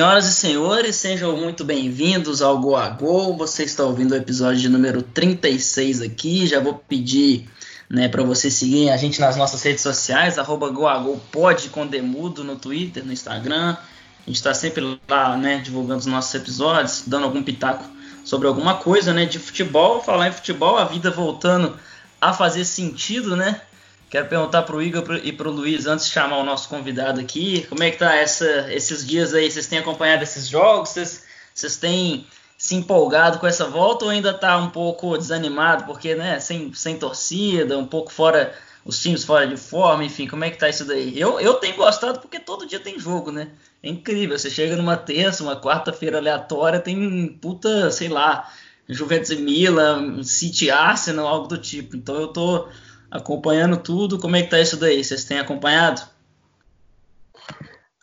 Senhoras e senhores, sejam muito bem-vindos ao Go a Go. Você está ouvindo o episódio número 36 aqui. Já vou pedir né, para você seguir a gente nas nossas redes sociais, arroba GoAGoPod com Demudo no Twitter, no Instagram. A gente está sempre lá né, divulgando os nossos episódios, dando algum pitaco sobre alguma coisa né, de futebol. Falar em futebol, a vida voltando a fazer sentido, né? Quero perguntar para o Igor e para o Luiz, antes de chamar o nosso convidado aqui, como é que tá essa, esses dias aí? Vocês têm acompanhado esses jogos? Vocês, vocês têm se empolgado com essa volta ou ainda está um pouco desanimado? Porque, né, sem, sem torcida, um pouco fora, os times fora de forma, enfim, como é que tá isso daí? Eu, eu tenho gostado porque todo dia tem jogo, né? É incrível, você chega numa terça, uma quarta-feira aleatória, tem puta, sei lá, Juventus e Milan, City Arsenal, algo do tipo. Então eu tô acompanhando tudo. Como é que tá isso daí? Vocês têm acompanhado?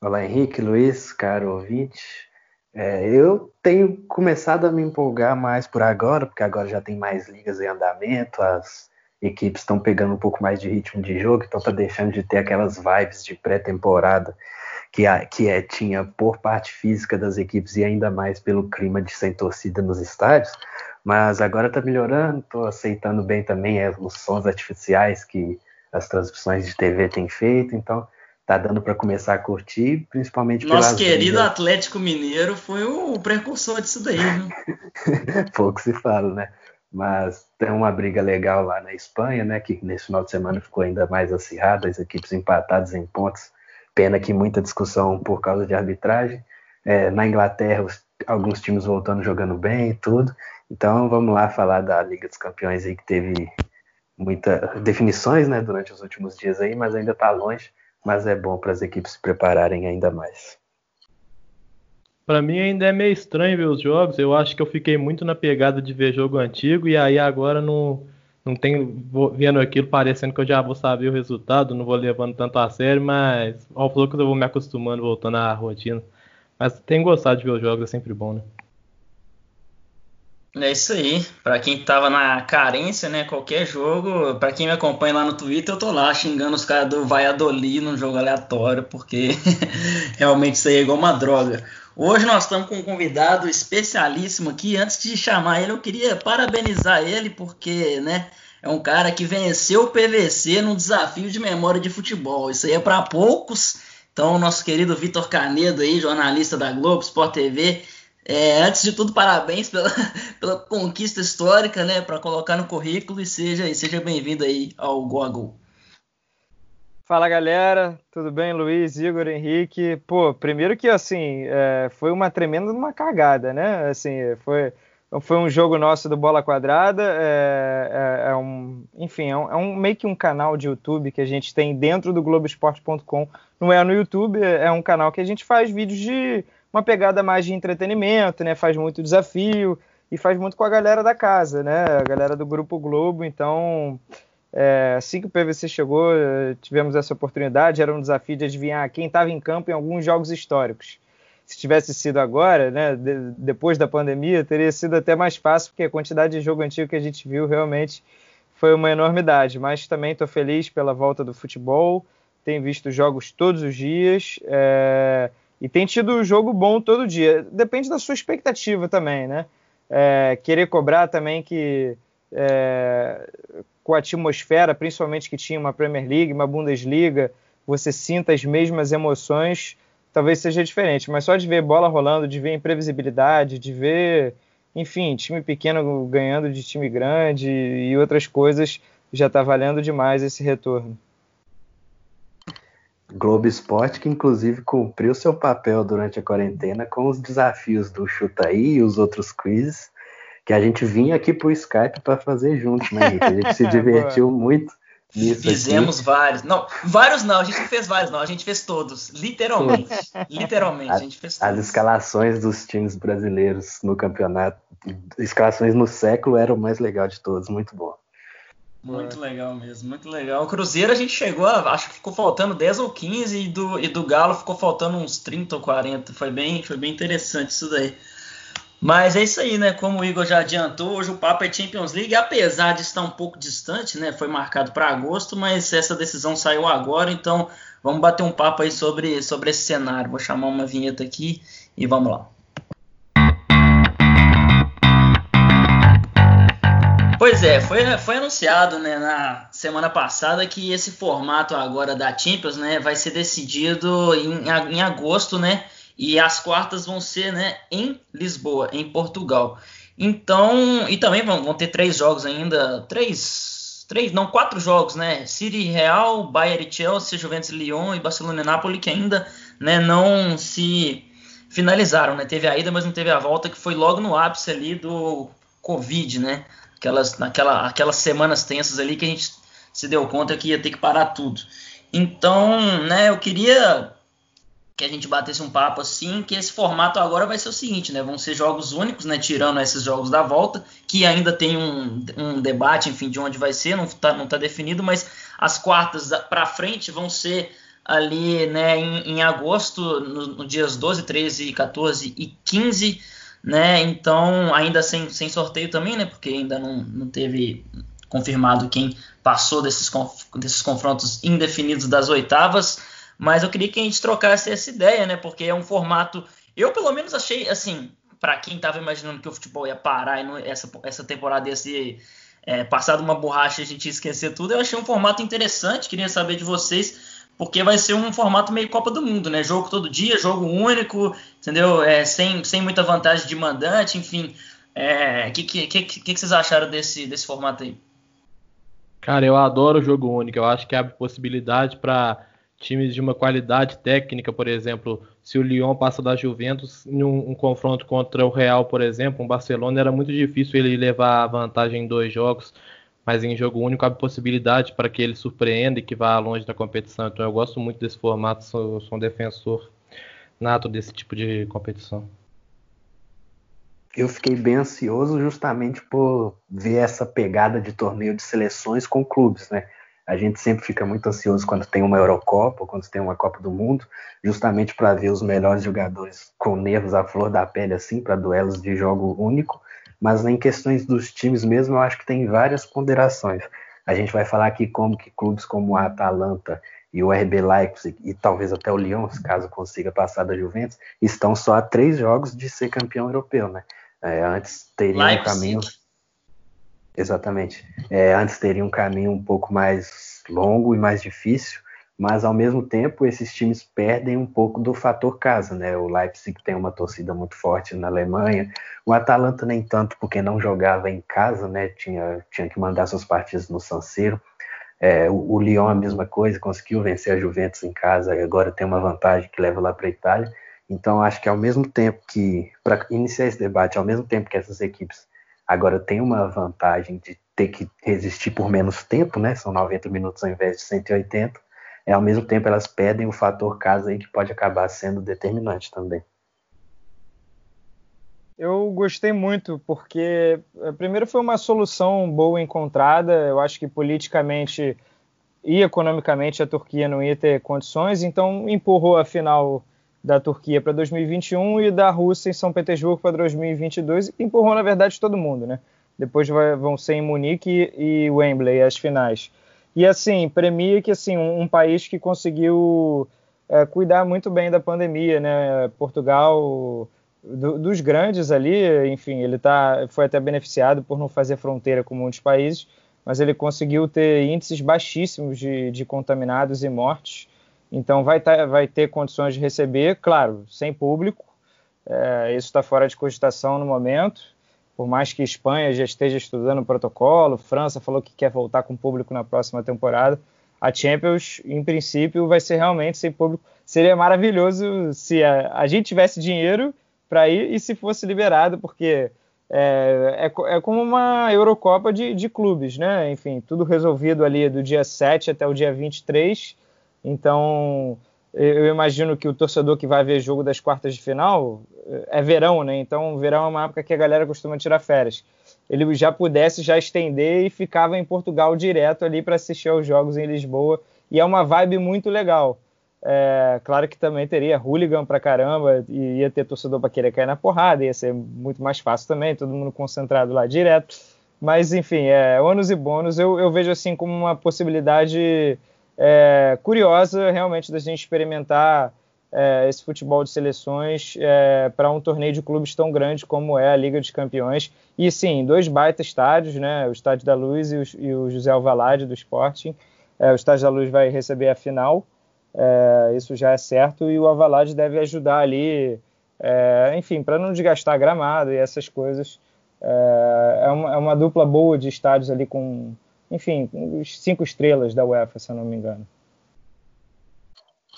Olá, Henrique, Luiz, caro ouvinte. É, eu tenho começado a me empolgar mais por agora, porque agora já tem mais ligas em andamento, as equipes estão pegando um pouco mais de ritmo de jogo, então tá deixando de ter aquelas vibes de pré-temporada que, que é, tinha por parte física das equipes e ainda mais pelo clima de sem torcida nos estádios. Mas agora está melhorando, estou aceitando bem também é, os sons artificiais que as transmissões de TV têm feito, então tá dando para começar a curtir, principalmente Nosso querido Atlético Mineiro foi o precursor disso daí, né? Pouco se fala, né? Mas tem uma briga legal lá na Espanha, né? Que nesse final de semana ficou ainda mais acirrada, as equipes empatadas em pontos. Pena que muita discussão por causa de arbitragem. É, na Inglaterra, os, alguns times voltando jogando bem e tudo. Então vamos lá falar da Liga dos Campeões aí que teve muitas definições né, durante os últimos dias aí, mas ainda está longe, mas é bom para as equipes se prepararem ainda mais. Para mim ainda é meio estranho ver os jogos. Eu acho que eu fiquei muito na pegada de ver jogo antigo e aí agora não não tenho vendo aquilo parecendo que eu já vou saber o resultado, não vou levando tanto a sério, mas ao pouco eu vou me acostumando voltando à rotina. Mas tenho gostado de ver os jogos, é sempre bom, né? É isso aí. Para quem tava na carência, né? Qualquer jogo, para quem me acompanha lá no Twitter, eu tô lá xingando os caras do Valladolid num jogo aleatório, porque realmente isso aí é igual uma droga. Hoje nós estamos com um convidado especialíssimo aqui. Antes de chamar ele, eu queria parabenizar ele, porque, né? É um cara que venceu o PVC num desafio de memória de futebol. Isso aí é para poucos. Então, nosso querido Vitor Canedo aí, jornalista da Globo, Sport TV, é, antes de tudo, parabéns pela, pela conquista histórica, né? Para colocar no currículo e seja, seja bem-vindo aí ao Go Fala galera, tudo bem? Luiz, Igor, Henrique. Pô, primeiro que assim, é, foi uma tremenda uma cagada, né? Assim, foi, foi um jogo nosso do Bola Quadrada. É, é, é um, enfim, é um, é um, meio que um canal de YouTube que a gente tem dentro do Globoesporte.com. Não é no YouTube, é um canal que a gente faz vídeos de uma pegada mais de entretenimento, né? Faz muito desafio e faz muito com a galera da casa, né? A galera do Grupo Globo. Então, é, assim que o PVC chegou, tivemos essa oportunidade. Era um desafio de adivinhar quem estava em campo em alguns jogos históricos. Se tivesse sido agora, né, de, depois da pandemia, teria sido até mais fácil, porque a quantidade de jogo antigo que a gente viu realmente foi uma enormidade. Mas também estou feliz pela volta do futebol. Tenho visto jogos todos os dias. É, e tem tido jogo bom todo dia. Depende da sua expectativa também, né? É, querer cobrar também que é, com a atmosfera, principalmente que tinha uma Premier League, uma Bundesliga, você sinta as mesmas emoções, talvez seja diferente. Mas só de ver bola rolando, de ver imprevisibilidade, de ver, enfim, time pequeno ganhando de time grande e outras coisas, já está valendo demais esse retorno. Globo Esporte, que inclusive cumpriu seu papel durante a quarentena com os desafios do Chuta aí e os outros quizzes, que a gente vinha aqui pro Skype para fazer junto, né, Henrique? A gente se divertiu muito. Fizemos aqui. vários. Não, vários não, a gente não fez vários, não, a gente fez todos. Literalmente. literalmente, a, gente fez todos. As escalações dos times brasileiros no campeonato, escalações no século, eram o mais legal de todos, muito bom. Muito legal mesmo, muito legal. O Cruzeiro a gente chegou, a, acho que ficou faltando 10 ou 15 e do, e do Galo ficou faltando uns 30 ou 40. Foi bem, foi bem interessante isso daí. Mas é isso aí, né? Como o Igor já adiantou, hoje o papo é Champions League, apesar de estar um pouco distante, né? Foi marcado para agosto, mas essa decisão saiu agora, então vamos bater um papo aí sobre, sobre esse cenário. Vou chamar uma vinheta aqui e vamos lá. Pois é, foi, foi anunciado né, na semana passada que esse formato agora da Champions né, vai ser decidido em, em agosto, né? E as quartas vão ser né, em Lisboa, em Portugal. Então, e também vão, vão ter três jogos ainda, três, três, não, quatro jogos, né? City Real, Bayern Chelsea, Juventus Lyon e Barcelona e Napoli que ainda né, não se finalizaram, né? Teve a ida, mas não teve a volta, que foi logo no ápice ali do Covid, né? Aquelas, naquela, aquelas semanas tensas ali que a gente se deu conta que ia ter que parar tudo. Então, né, eu queria que a gente batesse um papo assim, que esse formato agora vai ser o seguinte, né? Vão ser jogos únicos, né? Tirando esses jogos da volta, que ainda tem um, um debate, enfim, de onde vai ser, não está não tá definido, mas as quartas para frente vão ser ali, né, em, em agosto, nos no dias 12, 13, 14 e 15, né? Então, ainda sem, sem sorteio também, né? Porque ainda não, não teve confirmado quem passou desses, desses confrontos indefinidos das oitavas mas eu queria que a gente trocasse essa ideia, né? Porque é um formato. Eu, pelo menos, achei, assim, para quem estava imaginando que o futebol ia parar e não, essa, essa temporada ia ser é, passado uma borracha e a gente ia esquecer tudo, eu achei um formato interessante. Queria saber de vocês, porque vai ser um formato meio Copa do Mundo, né? Jogo todo dia, jogo único, entendeu? É, sem, sem muita vantagem de mandante, enfim. O é, que, que, que, que, vocês acharam desse, desse formato aí? Cara, eu adoro o jogo único. Eu acho que abre possibilidade para times de uma qualidade técnica, por exemplo, se o Lyon passa da Juventus em um, um, confronto contra o Real, por exemplo, um Barcelona, era muito difícil ele levar a vantagem em dois jogos, mas em jogo único há possibilidade para que ele surpreenda e que vá longe da competição. Então eu gosto muito desse formato, sou, sou um defensor nato desse tipo de competição. Eu fiquei bem ansioso justamente por ver essa pegada de torneio de seleções com clubes, né? A gente sempre fica muito ansioso quando tem uma Eurocopa, ou quando tem uma Copa do Mundo, justamente para ver os melhores jogadores com nervos à flor da pele, assim, para duelos de jogo único. Mas em questões dos times mesmo, eu acho que tem várias ponderações. A gente vai falar aqui como que clubes como a Atalanta e o RB Leipzig, e talvez até o Lyon, caso consiga passar da Juventus, estão só a três jogos de ser campeão europeu, né? É, antes teria um caminho Exatamente. É, antes teria um caminho um pouco mais longo e mais difícil, mas ao mesmo tempo esses times perdem um pouco do fator casa, né? O Leipzig tem uma torcida muito forte na Alemanha, o Atalanta nem tanto porque não jogava em casa, né? Tinha, tinha que mandar suas partidas no San Siro. É, o, o Lyon a mesma coisa, conseguiu vencer a Juventus em casa e agora tem uma vantagem que leva lá para a Itália. Então acho que ao mesmo tempo que, para iniciar esse debate, ao mesmo tempo que essas equipes Agora tem uma vantagem de ter que resistir por menos tempo, né? São 90 minutos ao invés de 180. É, ao mesmo tempo elas pedem o fator casa aí que pode acabar sendo determinante também. Eu gostei muito porque eh, primeiro foi uma solução boa encontrada. Eu acho que politicamente e economicamente a Turquia não ia ter condições, então empurrou a final da Turquia para 2021 e da Rússia em São Petersburgo para 2022, e empurrou, na verdade, todo mundo, né? Depois vai, vão ser em Munique e Wembley as finais. E, assim, premia que, assim, um, um país que conseguiu é, cuidar muito bem da pandemia, né? Portugal, do, dos grandes ali, enfim, ele tá, foi até beneficiado por não fazer fronteira com muitos países, mas ele conseguiu ter índices baixíssimos de, de contaminados e mortes, então vai, tá, vai ter condições de receber, claro, sem público. É, isso está fora de cogitação no momento. Por mais que Espanha já esteja estudando o protocolo, França falou que quer voltar com público na próxima temporada. A Champions, em princípio, vai ser realmente sem público. Seria maravilhoso se a, a gente tivesse dinheiro para ir e se fosse liberado, porque é, é, é, como uma Eurocopa de, de clubes, né? Enfim, tudo resolvido ali do dia 7 até o dia 23 então, eu imagino que o torcedor que vai ver jogo das quartas de final é verão, né? Então, verão é uma época que a galera costuma tirar férias. Ele já pudesse já estender e ficava em Portugal direto ali para assistir aos jogos em Lisboa. E é uma vibe muito legal. É, claro que também teria hooligan pra caramba e ia ter torcedor para querer cair na porrada, ia ser muito mais fácil também, todo mundo concentrado lá direto. Mas, enfim, é, ônus e bônus eu, eu vejo assim como uma possibilidade é, curiosa realmente da gente experimentar é, esse futebol de seleções é, para um torneio de clubes tão grande como é a Liga dos Campeões. E sim, dois baita estádios, né? O Estádio da Luz e o, e o José Alvalade do Sporting. É, o Estádio da Luz vai receber a final, é, isso já é certo, e o Alvalade deve ajudar ali, é, enfim, para não desgastar gramado e essas coisas. É, é, uma, uma dupla boa de estádios ali com, enfim, cinco estrelas da UEFA, se eu não me engano.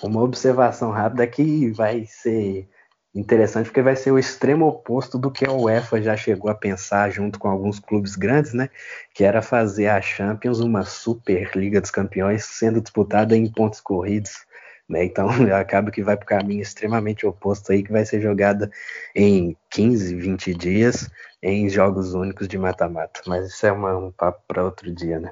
Uma observação rápida que vai ser interessante porque vai ser o extremo oposto do que a UEFA já chegou a pensar junto com alguns clubes grandes, né? Que era fazer a Champions uma super Liga dos Campeões sendo disputada em pontos corridos. Né? Então acaba que vai para o caminho extremamente oposto aí, que vai ser jogada em 15, 20 dias em jogos únicos de mata-mata. Mas isso é uma, um papo para outro dia, né?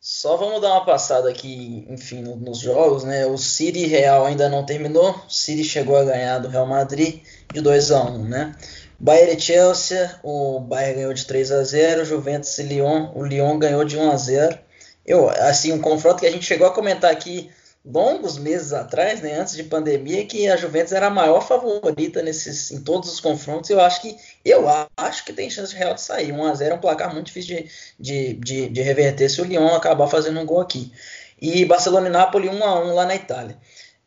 Só vamos dar uma passada aqui, enfim, nos jogos, né? O City Real ainda não terminou. O City chegou a ganhar do Real Madrid de 2 a 1, né? Bayern e Chelsea, o Bayern ganhou de 3 a 0, Juventus e Lyon, o Lyon ganhou de 1 a 0. Eu, assim, um confronto que a gente chegou a comentar aqui longos meses atrás, né, antes de pandemia, que a Juventus era a maior favorita nesses, em todos os confrontos. Eu acho que eu acho que tem chance de Real de sair. 1 a 0 é um placar muito difícil de, de, de, de reverter se o Lyon acabar fazendo um gol aqui. E Barcelona e Napoli 1 a 1 lá na Itália.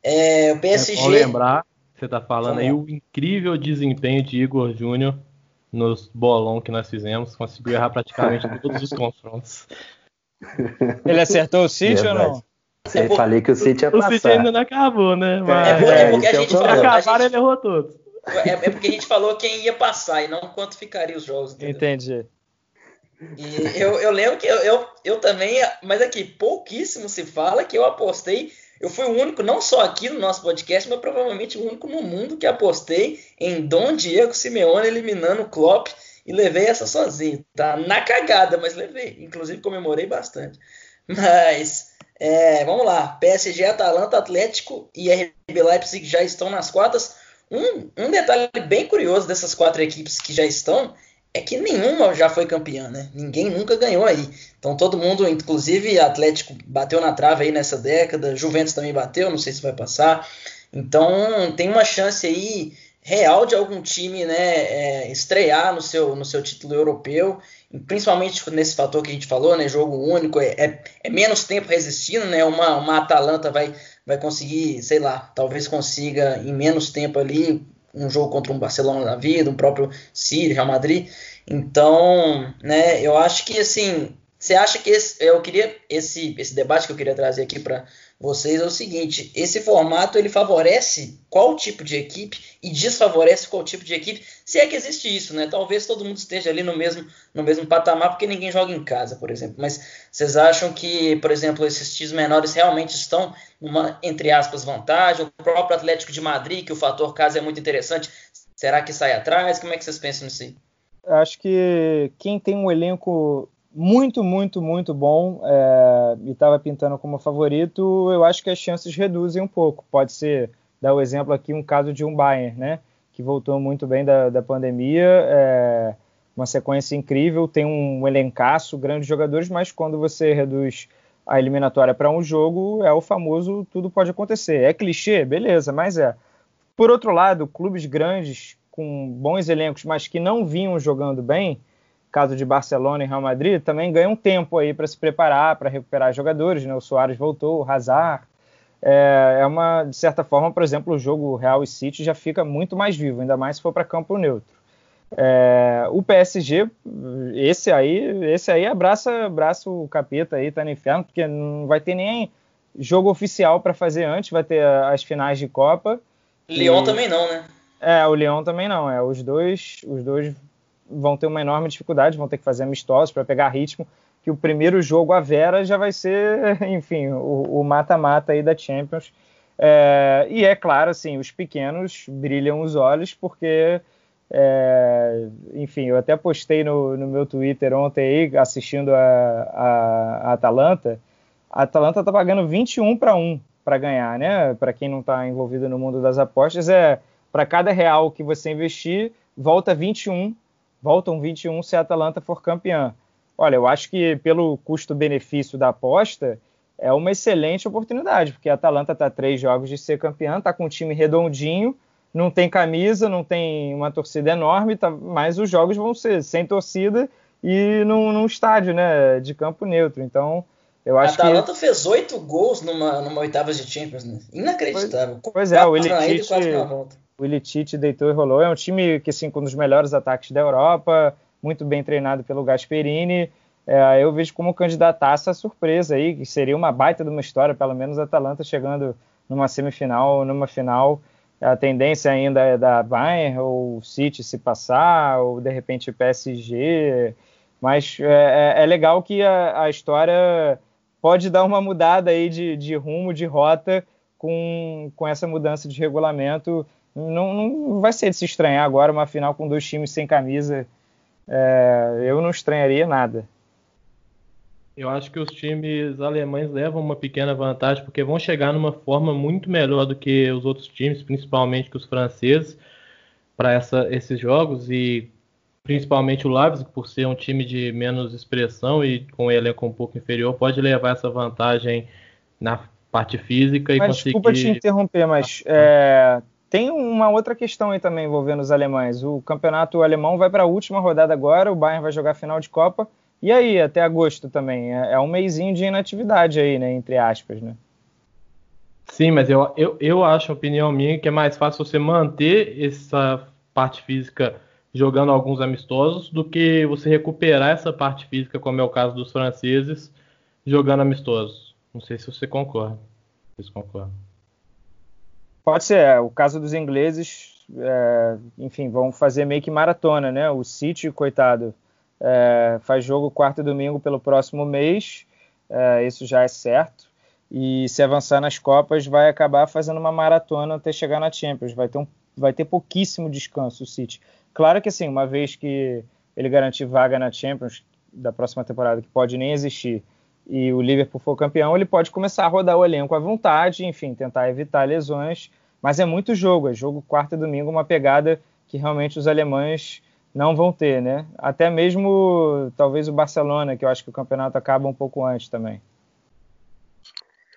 É, o PSG. É lembrar, você está falando aí o incrível desempenho de Igor Júnior nos bolão que nós fizemos, conseguiu errar praticamente todos os confrontos. Ele acertou o sítio ou não? Eu é falei que o City ia passar. O City ainda não acabou, né? Mas... É, é, porque a é gente falou. Acabaram, gente... ele errou todos. É, é, porque a gente falou quem ia passar e não quanto ficaria os jogos. Entendeu? Entendi. E eu, eu lembro que eu, eu, eu também, mas aqui, pouquíssimo se fala que eu apostei. Eu fui o único, não só aqui no nosso podcast, mas provavelmente o único no mundo que apostei em Dom Diego Simeone eliminando o Klopp e levei essa sozinho. Tá na cagada, mas levei. Inclusive comemorei bastante. Mas é, vamos lá. PSG, Atalanta, Atlético e RB Leipzig já estão nas quartas. Um, um detalhe bem curioso dessas quatro equipes que já estão é que nenhuma já foi campeã, né? Ninguém nunca ganhou aí. Então todo mundo, inclusive Atlético bateu na trave aí nessa década, Juventus também bateu, não sei se vai passar. Então tem uma chance aí real de algum time né, é, estrear no seu, no seu título europeu, principalmente nesse fator que a gente falou, né, jogo único, é, é, é, menos tempo resistindo, né, uma, uma Atalanta vai, vai conseguir, sei lá, talvez consiga em menos tempo ali um jogo contra um Barcelona da vida, um próprio City, Real Madrid, então, né, eu acho que assim, você acha que esse, eu queria esse, esse debate que eu queria trazer aqui para vocês é o seguinte: esse formato ele favorece qual tipo de equipe e desfavorece qual tipo de equipe, se é que existe isso, né? Talvez todo mundo esteja ali no mesmo, no mesmo patamar porque ninguém joga em casa, por exemplo. Mas vocês acham que, por exemplo, esses times menores realmente estão numa, entre aspas, vantagem? O próprio Atlético de Madrid, que o fator casa é muito interessante, será que sai atrás? Como é que vocês pensam nisso aí? Acho que quem tem um elenco muito, muito, muito bom é, e estava pintando como favorito, eu acho que as chances reduzem um pouco. Pode ser, dar o exemplo aqui, um caso de um Bayern, né? Que voltou muito bem da, da pandemia, é, uma sequência incrível, tem um elencaço, grandes jogadores, mas quando você reduz a eliminatória para um jogo, é o famoso tudo pode acontecer. É clichê? Beleza, mas é. Por outro lado, clubes grandes, com bons elencos, mas que não vinham jogando bem, caso de Barcelona e Real Madrid, também ganha um tempo aí para se preparar, para recuperar jogadores, né? O Soares voltou, o Hazard. É, é, uma, de certa forma, por exemplo, o jogo Real e City já fica muito mais vivo, ainda mais se for para campo neutro. É, o PSG, esse aí, esse aí abraça, abraça o capeta aí, tá no inferno, porque não vai ter nem jogo oficial para fazer antes, vai ter as finais de Copa. Lyon e... também não, né? É, o Lyon também não. É, os dois, os dois vão ter uma enorme dificuldade, vão ter que fazer amistosos para pegar ritmo, que o primeiro jogo a Vera já vai ser, enfim, o mata-mata aí da Champions. É, e é claro, assim, os pequenos brilham os olhos porque, é, enfim, eu até postei no, no, meu Twitter ontem aí, assistindo a, a, a Atalanta, a Atalanta tá pagando 21 para 1 para ganhar, né? Para quem não está envolvido no mundo das apostas, é para cada real que você investir, volta 21, voltam 21 se a Atalanta for campeã. Olha, eu acho que pelo custo-benefício da aposta, é uma excelente oportunidade, porque a Atalanta está três jogos de ser campeã, está com um time redondinho, não tem camisa, não tem uma torcida enorme, tá, mas os jogos vão ser sem torcida e num, num estádio né, de campo neutro. Então, eu acho a Atalanta que... fez oito gols numa, numa oitava de Champions, né? Inacreditável. Pois, pois é, o Ilitite, o Ilitite deitou e rolou. É um time que, assim, com um dos melhores ataques da Europa, muito bem treinado pelo Gasperini. É, eu vejo como candidataça a surpresa aí, que seria uma baita de uma história, pelo menos a Atalanta chegando numa semifinal, numa final a tendência ainda é da Bayern ou City se passar, ou de repente PSG. Mas é, é, é legal que a, a, história pode dar uma mudada aí de, de rumo, de rota, com, com essa mudança de regulamento. Não, não vai ser de se estranhar agora uma final com dois times sem camisa. É, eu não estranharia nada. Eu acho que os times alemães levam uma pequena vantagem porque vão chegar numa forma muito melhor do que os outros times, principalmente que os franceses, para esses jogos e principalmente o Leipzig, por ser um time de menos expressão e com um elenco um pouco inferior, pode levar essa vantagem na parte física e mas, conseguir. Desculpa te interromper, mas é, tem uma outra questão aí também envolvendo os alemães. O campeonato alemão vai para a última rodada agora, o Bayern vai jogar final de Copa e aí, até agosto também? É, é um mêsinho de inatividade aí, né? Entre aspas, né? Sim, mas eu, eu, eu acho, opinião minha, que é mais fácil você manter essa parte física jogando alguns amistosos do que você recuperar essa parte física, como é o caso dos franceses, jogando amistosos. Não sei se você concorda. Vocês concordam. Pode ser. É, o caso dos ingleses, é, enfim, vão fazer meio que maratona, né? O City, coitado, é, faz jogo quarto e domingo pelo próximo mês, é, isso já é certo. E se avançar nas Copas, vai acabar fazendo uma maratona até chegar na Champions. Vai ter, um, vai ter pouquíssimo descanso o City. Claro que assim, uma vez que ele garantir vaga na Champions da próxima temporada, que pode nem existir, e o Liverpool for campeão, ele pode começar a rodar o elenco à vontade, enfim, tentar evitar lesões. Mas é muito jogo, é jogo quarta e domingo, uma pegada que realmente os alemães não vão ter, né? Até mesmo talvez o Barcelona, que eu acho que o campeonato acaba um pouco antes também.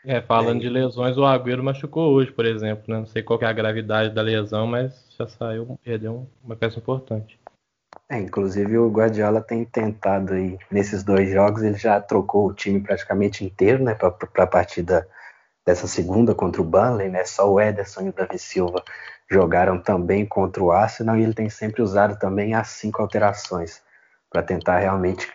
É, falando é. de lesões, o Agüero machucou hoje, por exemplo, né? Não sei qual é a gravidade da lesão, mas já saiu, perdeu uma peça importante. É, inclusive o Guardiola tem tentado aí, nesses dois jogos, ele já trocou o time praticamente inteiro, né, para a partida dessa segunda contra o Burnley, né? Só o Ederson e o Davi Silva jogaram também contra o Arsenal e ele tem sempre usado também as cinco alterações para tentar realmente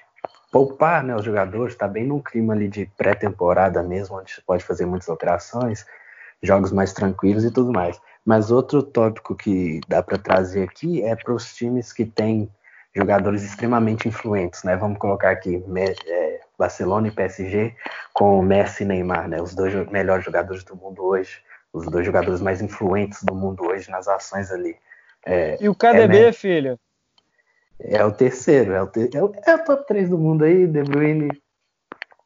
poupar né, os jogadores, está bem num clima ali de pré-temporada mesmo, onde pode fazer muitas alterações, jogos mais tranquilos e tudo mais. Mas outro tópico que dá para trazer aqui é para os times que têm jogadores extremamente influentes, né? Vamos colocar aqui é, Barcelona e PSG com Messi e Neymar, né? Os dois melhores jogadores do mundo hoje os dois jogadores mais influentes do mundo hoje nas ações ali. É, e o KDB, é, filho? É o terceiro, é o, ter, é, o, é o top 3 do mundo aí, De Bruyne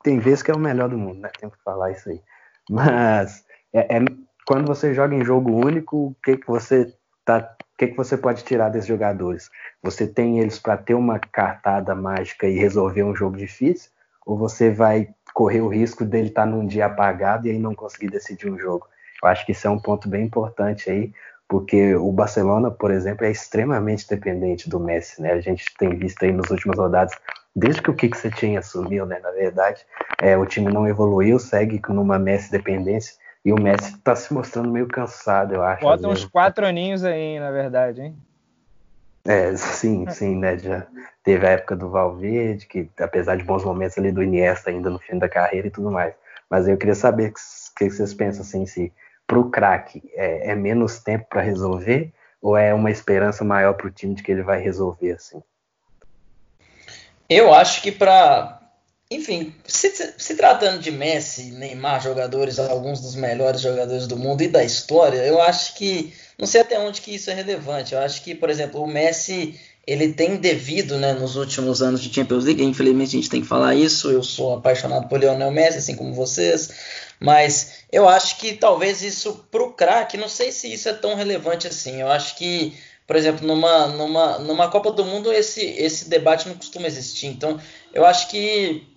tem vezes que é o melhor do mundo, né? Tem que falar isso aí. Mas é, é, quando você joga em jogo único, o que, que você tá. O que, que você pode tirar desses jogadores? Você tem eles para ter uma cartada mágica e resolver um jogo difícil? Ou você vai correr o risco dele estar tá num dia apagado e aí não conseguir decidir um jogo? Eu acho que isso é um ponto bem importante aí, porque o Barcelona, por exemplo, é extremamente dependente do Messi, né? A gente tem visto aí nas últimas rodadas, desde que o Kik Setien assumiu, né? Na verdade, é, o time não evoluiu, segue numa Messi dependência, e o Messi está se mostrando meio cansado, eu acho. Bota uns quatro aninhos aí, na verdade, hein? É, sim, sim, né? Já teve a época do Valverde, que apesar de bons momentos ali do Iniesta ainda no fim da carreira e tudo mais. Mas eu queria saber o que, que vocês pensam assim, se para o craque é, é, menos tempo para resolver ou é uma esperança maior para o time de que ele vai resolver assim? Eu acho que para, enfim, se, se, tratando de Messi, Neymar, jogadores, alguns dos melhores jogadores do mundo e da história, eu acho que não sei até onde que isso é relevante. Eu acho que, por exemplo, o Messi ele tem devido, né, nos últimos anos de Champions League, infelizmente a gente tem que falar isso, eu sou apaixonado por Lionel Messi, assim como vocês, Mas eu acho que talvez isso pro craque, não sei se isso é tão relevante assim. Eu acho que, por exemplo, numa, numa, numa Copa do Mundo esse, esse debate não costuma existir. Então, eu acho que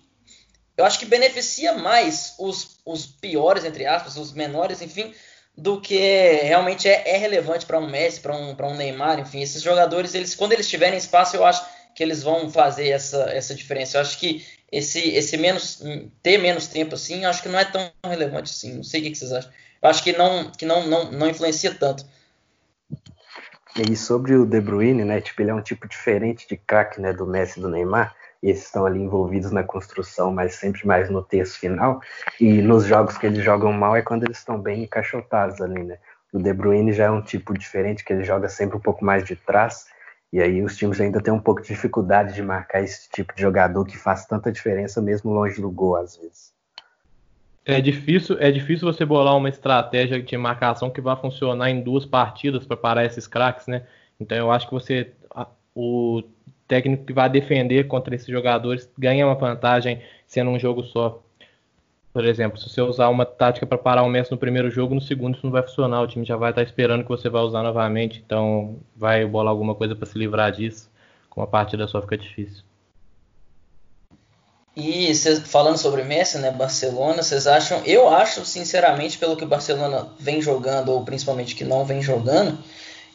eu acho que beneficia mais os, os piores, entre aspas, os menores, enfim, do que realmente é, é relevante para um Messi, para um, um Neymar, enfim, esses jogadores, eles quando eles tiverem espaço, eu acho que eles vão fazer essa, essa diferença. Eu acho que esse, esse menos ter menos tempo assim, acho que não é tão relevante assim. Não sei o que vocês acham. Eu acho que não que não, não, não influencia tanto. E sobre o De Bruyne, né? Tipo, ele é um tipo diferente de craque, né, do Messi do Neymar. E eles estão ali envolvidos na construção, mas sempre mais no terço final. E nos jogos que eles jogam mal é quando eles estão bem encaixotados ali, né? O De Bruyne já é um tipo diferente, que ele joga sempre um pouco mais de trás e aí os times ainda têm um pouco de dificuldade de marcar esse tipo de jogador que faz tanta diferença mesmo longe do gol às vezes. É difícil, é difícil você bolar uma estratégia de marcação que vá funcionar em duas partidas para parar esses craques, né? Então eu acho que você o técnico que vai defender contra esses jogadores ganha uma vantagem sendo um jogo só. Por exemplo, se você usar uma tática para parar o Messi no primeiro jogo, no segundo isso não vai funcionar. O time já vai estar esperando que você vai usar novamente. Então vai bolar alguma coisa para se livrar disso. Com a partida só fica difícil. E cês, falando sobre Messi, né, Barcelona, vocês acham? Eu acho, sinceramente, pelo que o Barcelona vem jogando, ou principalmente que não vem jogando,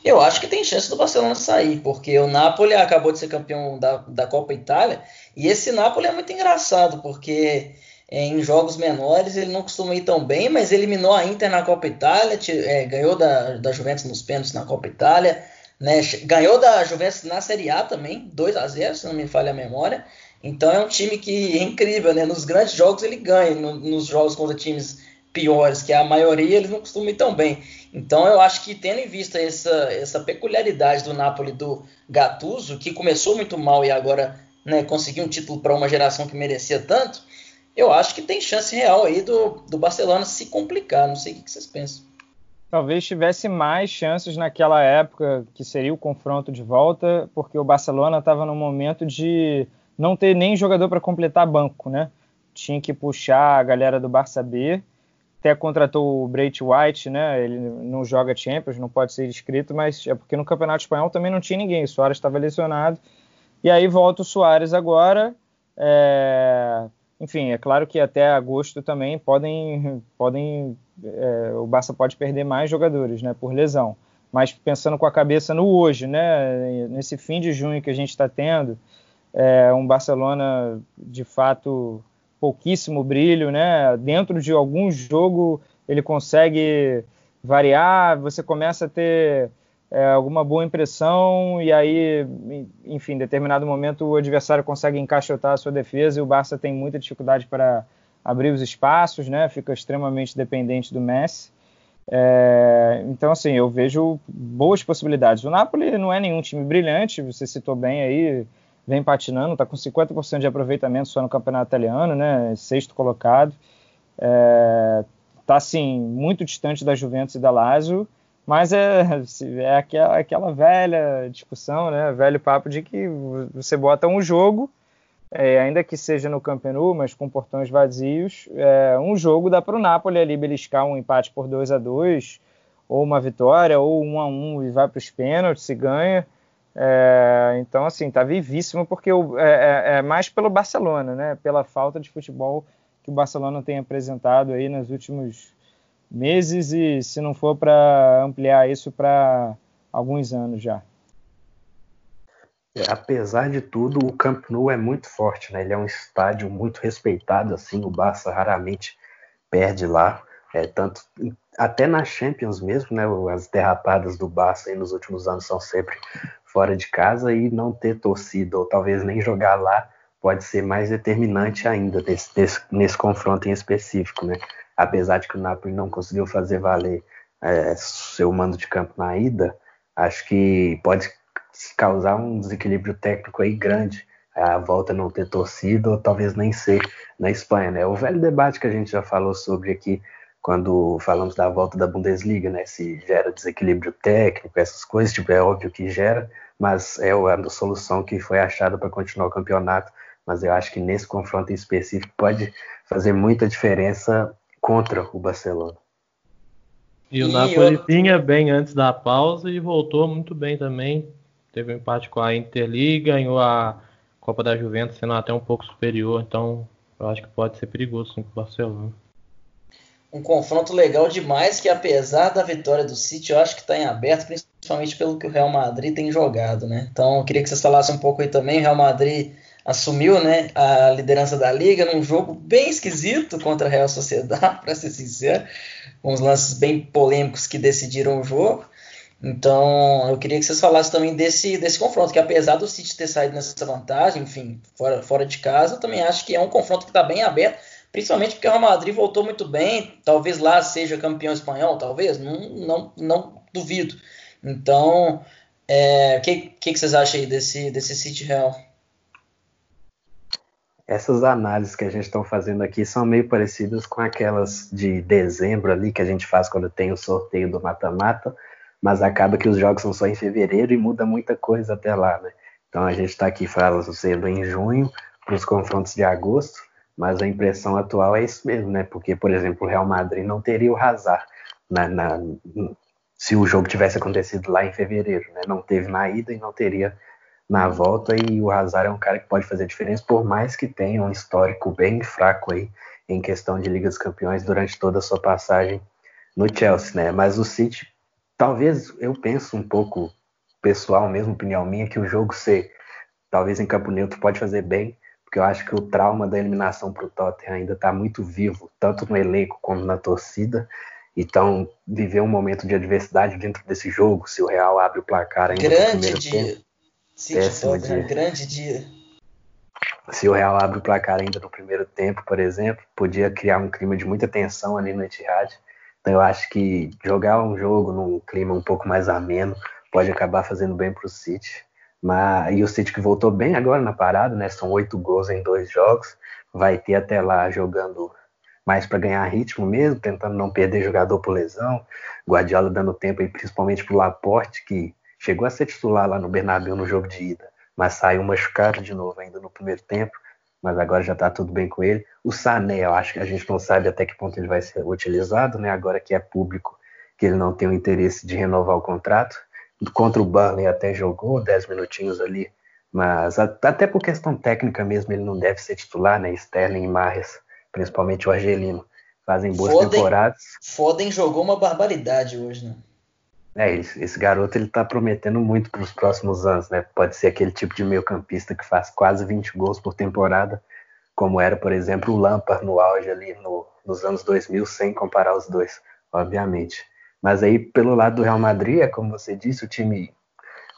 eu acho que tem chance do Barcelona sair, porque o Napoli acabou de ser campeão da, da Copa Itália, e esse Napoli é muito engraçado, porque é, em jogos menores ele não costuma ir tão bem, mas eliminou a Inter na Copa Itália, é, ganhou da, da Juventus nos pênaltis na Copa Itália, né, ganhou da Juventus na Série A também, 2 a 0 se não me falha a memória. Então é um time que é incrível, né? Nos grandes jogos ele ganha, no, nos jogos contra times piores, que a maioria eles não costumam ir tão bem. Então eu acho que tendo em vista essa, essa peculiaridade do Napoli do Gattuso, que começou muito mal e agora né, conseguiu um título para uma geração que merecia tanto, eu acho que tem chance real aí do, do Barcelona se complicar. Não sei o que vocês pensam. Talvez tivesse mais chances naquela época, que seria o confronto de volta, porque o Barcelona estava no momento de não ter nem jogador para completar banco, né? Tinha que puxar a galera do Barça B. Até contratou o Brait White, né? Ele não joga Champions, não pode ser inscrito, mas é porque no Campeonato Espanhol também não tinha ninguém. O Soares estava lesionado. E aí volta o Soares agora. É enfim, é claro que até agosto também podem, podem é, o Barça pode perder mais jogadores, né, por lesão. Mas pensando com a cabeça no hoje, né, nesse fim de junho que a gente está tendo, é, um Barcelona de fato pouquíssimo brilho, né? Dentro de algum jogo ele consegue variar, você começa a ter é, alguma boa impressão e aí, enfim, em determinado momento o adversário consegue encaixotar a sua defesa e o Barça tem muita dificuldade para abrir os espaços, né? Fica extremamente dependente do Messi. É, então, assim, eu vejo boas possibilidades. O Napoli não é nenhum time brilhante, você citou bem aí, vem patinando, está com 50% de aproveitamento só no campeonato italiano, né? Sexto colocado. É, tá, assim, muito distante da Juventus e da Lazio mas é, é aquela, aquela velha discussão, né? Velho papo de que você bota um jogo, é, ainda que seja no Camp Nou, mas com portões vazios, é, um jogo dá para o Napoli ali beliscar um empate por 2 a 2 ou uma vitória, ou um a um e vai para os pênaltis e ganha. É, então, assim, tá vivíssimo porque o, é, é, é, mais pelo Barcelona, né? Pela falta de futebol que o Barcelona tem apresentado aí nos últimos meses e se não for para ampliar isso para alguns anos já. É, apesar de tudo, o Camp Nou é muito forte, né? Ele é um estádio muito respeitado, assim, o Barça raramente perde lá, é, tanto até na Champions mesmo, né? As derrapadas do Barça nos últimos anos são sempre fora de casa e não ter torcida ou talvez nem jogar lá pode ser mais determinante ainda nesse, nesse, nesse confronto em específico, né? apesar de que o Napoli não conseguiu fazer valer é, seu mando de campo na ida, acho que pode causar um desequilíbrio técnico aí grande. A volta não ter torcida ou talvez nem ser na Espanha, né? O velho debate que a gente já falou sobre aqui quando falamos da volta da Bundesliga, né? Se gera desequilíbrio técnico, essas coisas, tipo, é óbvio que gera, mas é a solução que foi achada para continuar o campeonato. Mas eu acho que nesse confronto em específico pode fazer muita diferença contra o Barcelona. E o Napoli vinha bem antes da pausa e voltou muito bem também. Teve um empate com a Interliga, ganhou a Copa da Juventus sendo até um pouco superior, então eu acho que pode ser perigoso sim, para o Barcelona. Um confronto legal demais que apesar da vitória do City, eu acho que está em aberto, principalmente pelo que o Real Madrid tem jogado, né? Então eu queria que vocês falassem um pouco aí também. O Real Madrid assumiu né, a liderança da liga num jogo bem esquisito contra a Real Sociedade, para ser sincero, com uns lances bem polêmicos que decidiram o jogo. Então, eu queria que vocês falassem também desse, desse confronto, que apesar do City ter saído nessa vantagem, enfim, fora, fora de casa, eu também acho que é um confronto que está bem aberto, principalmente porque o Real Madrid voltou muito bem, talvez lá seja campeão espanhol, talvez, não, não, não duvido. Então, o é, que, que, que vocês acham aí desse, desse City Real? essas análises que a gente está fazendo aqui são meio parecidas com aquelas de dezembro ali que a gente faz quando tem o sorteio do mata-mata, mas acaba que os jogos são só em fevereiro e muda muita coisa até lá, né? Então a gente está aqui fazendo em junho para os confrontos de agosto, mas a impressão atual é isso mesmo, né? Porque, por exemplo, o Real Madrid não teria o Hazard na, na, se o jogo tivesse acontecido lá em fevereiro, né? Não teve na ida e não teria na volta e o Hazard é um cara que pode fazer diferença, por mais que tenha um histórico bem fraco aí em questão de Liga dos Campeões durante toda a sua passagem no Chelsea, né? Mas o City, talvez eu penso um pouco pessoal mesmo, opinião minha, que o jogo ser talvez em campo neutro pode fazer bem, porque eu acho que o trauma da eliminação para o Tottenham ainda está muito vivo, tanto no elenco como na torcida. Então, viver um momento de adversidade dentro desse jogo, se o Real abre o placar ainda Grande no primeiro dia. tempo Péssimo dia. grande dia. Se o Real abre o placar ainda no primeiro tempo, por exemplo, podia criar um clima de muita tensão ali no Etihad. Então eu acho que jogar um jogo num clima um pouco mais ameno pode acabar fazendo bem para o City. Mas, e o City que voltou bem agora na parada, né? São oito gols em dois jogos. Vai ter até lá jogando mais para ganhar ritmo mesmo, tentando não perder jogador por lesão. Guardiola dando tempo aí, principalmente para o Laporte, que Chegou a ser titular lá no Bernabéu no jogo de ida, mas saiu machucado de novo ainda no primeiro tempo, mas agora já está tudo bem com ele. O Sané, eu acho que a gente não sabe até que ponto ele vai ser utilizado, né? Agora que é público que ele não tem o interesse de renovar o contrato. Contra o Burnley até jogou 10 minutinhos ali, mas até por questão técnica mesmo ele não deve ser titular, né? Sterling e Marres, principalmente o argelino, fazem boas Foden, temporadas. Foden jogou uma barbaridade hoje, né? É, esse garoto ele tá prometendo muito para os próximos anos, né? Pode ser aquele tipo de meio-campista que faz quase 20 gols por temporada, como era, por exemplo, o Lampard no auge ali no, nos anos 2000, sem comparar os dois, obviamente. Mas aí, pelo lado do Real Madrid, é como você disse, o time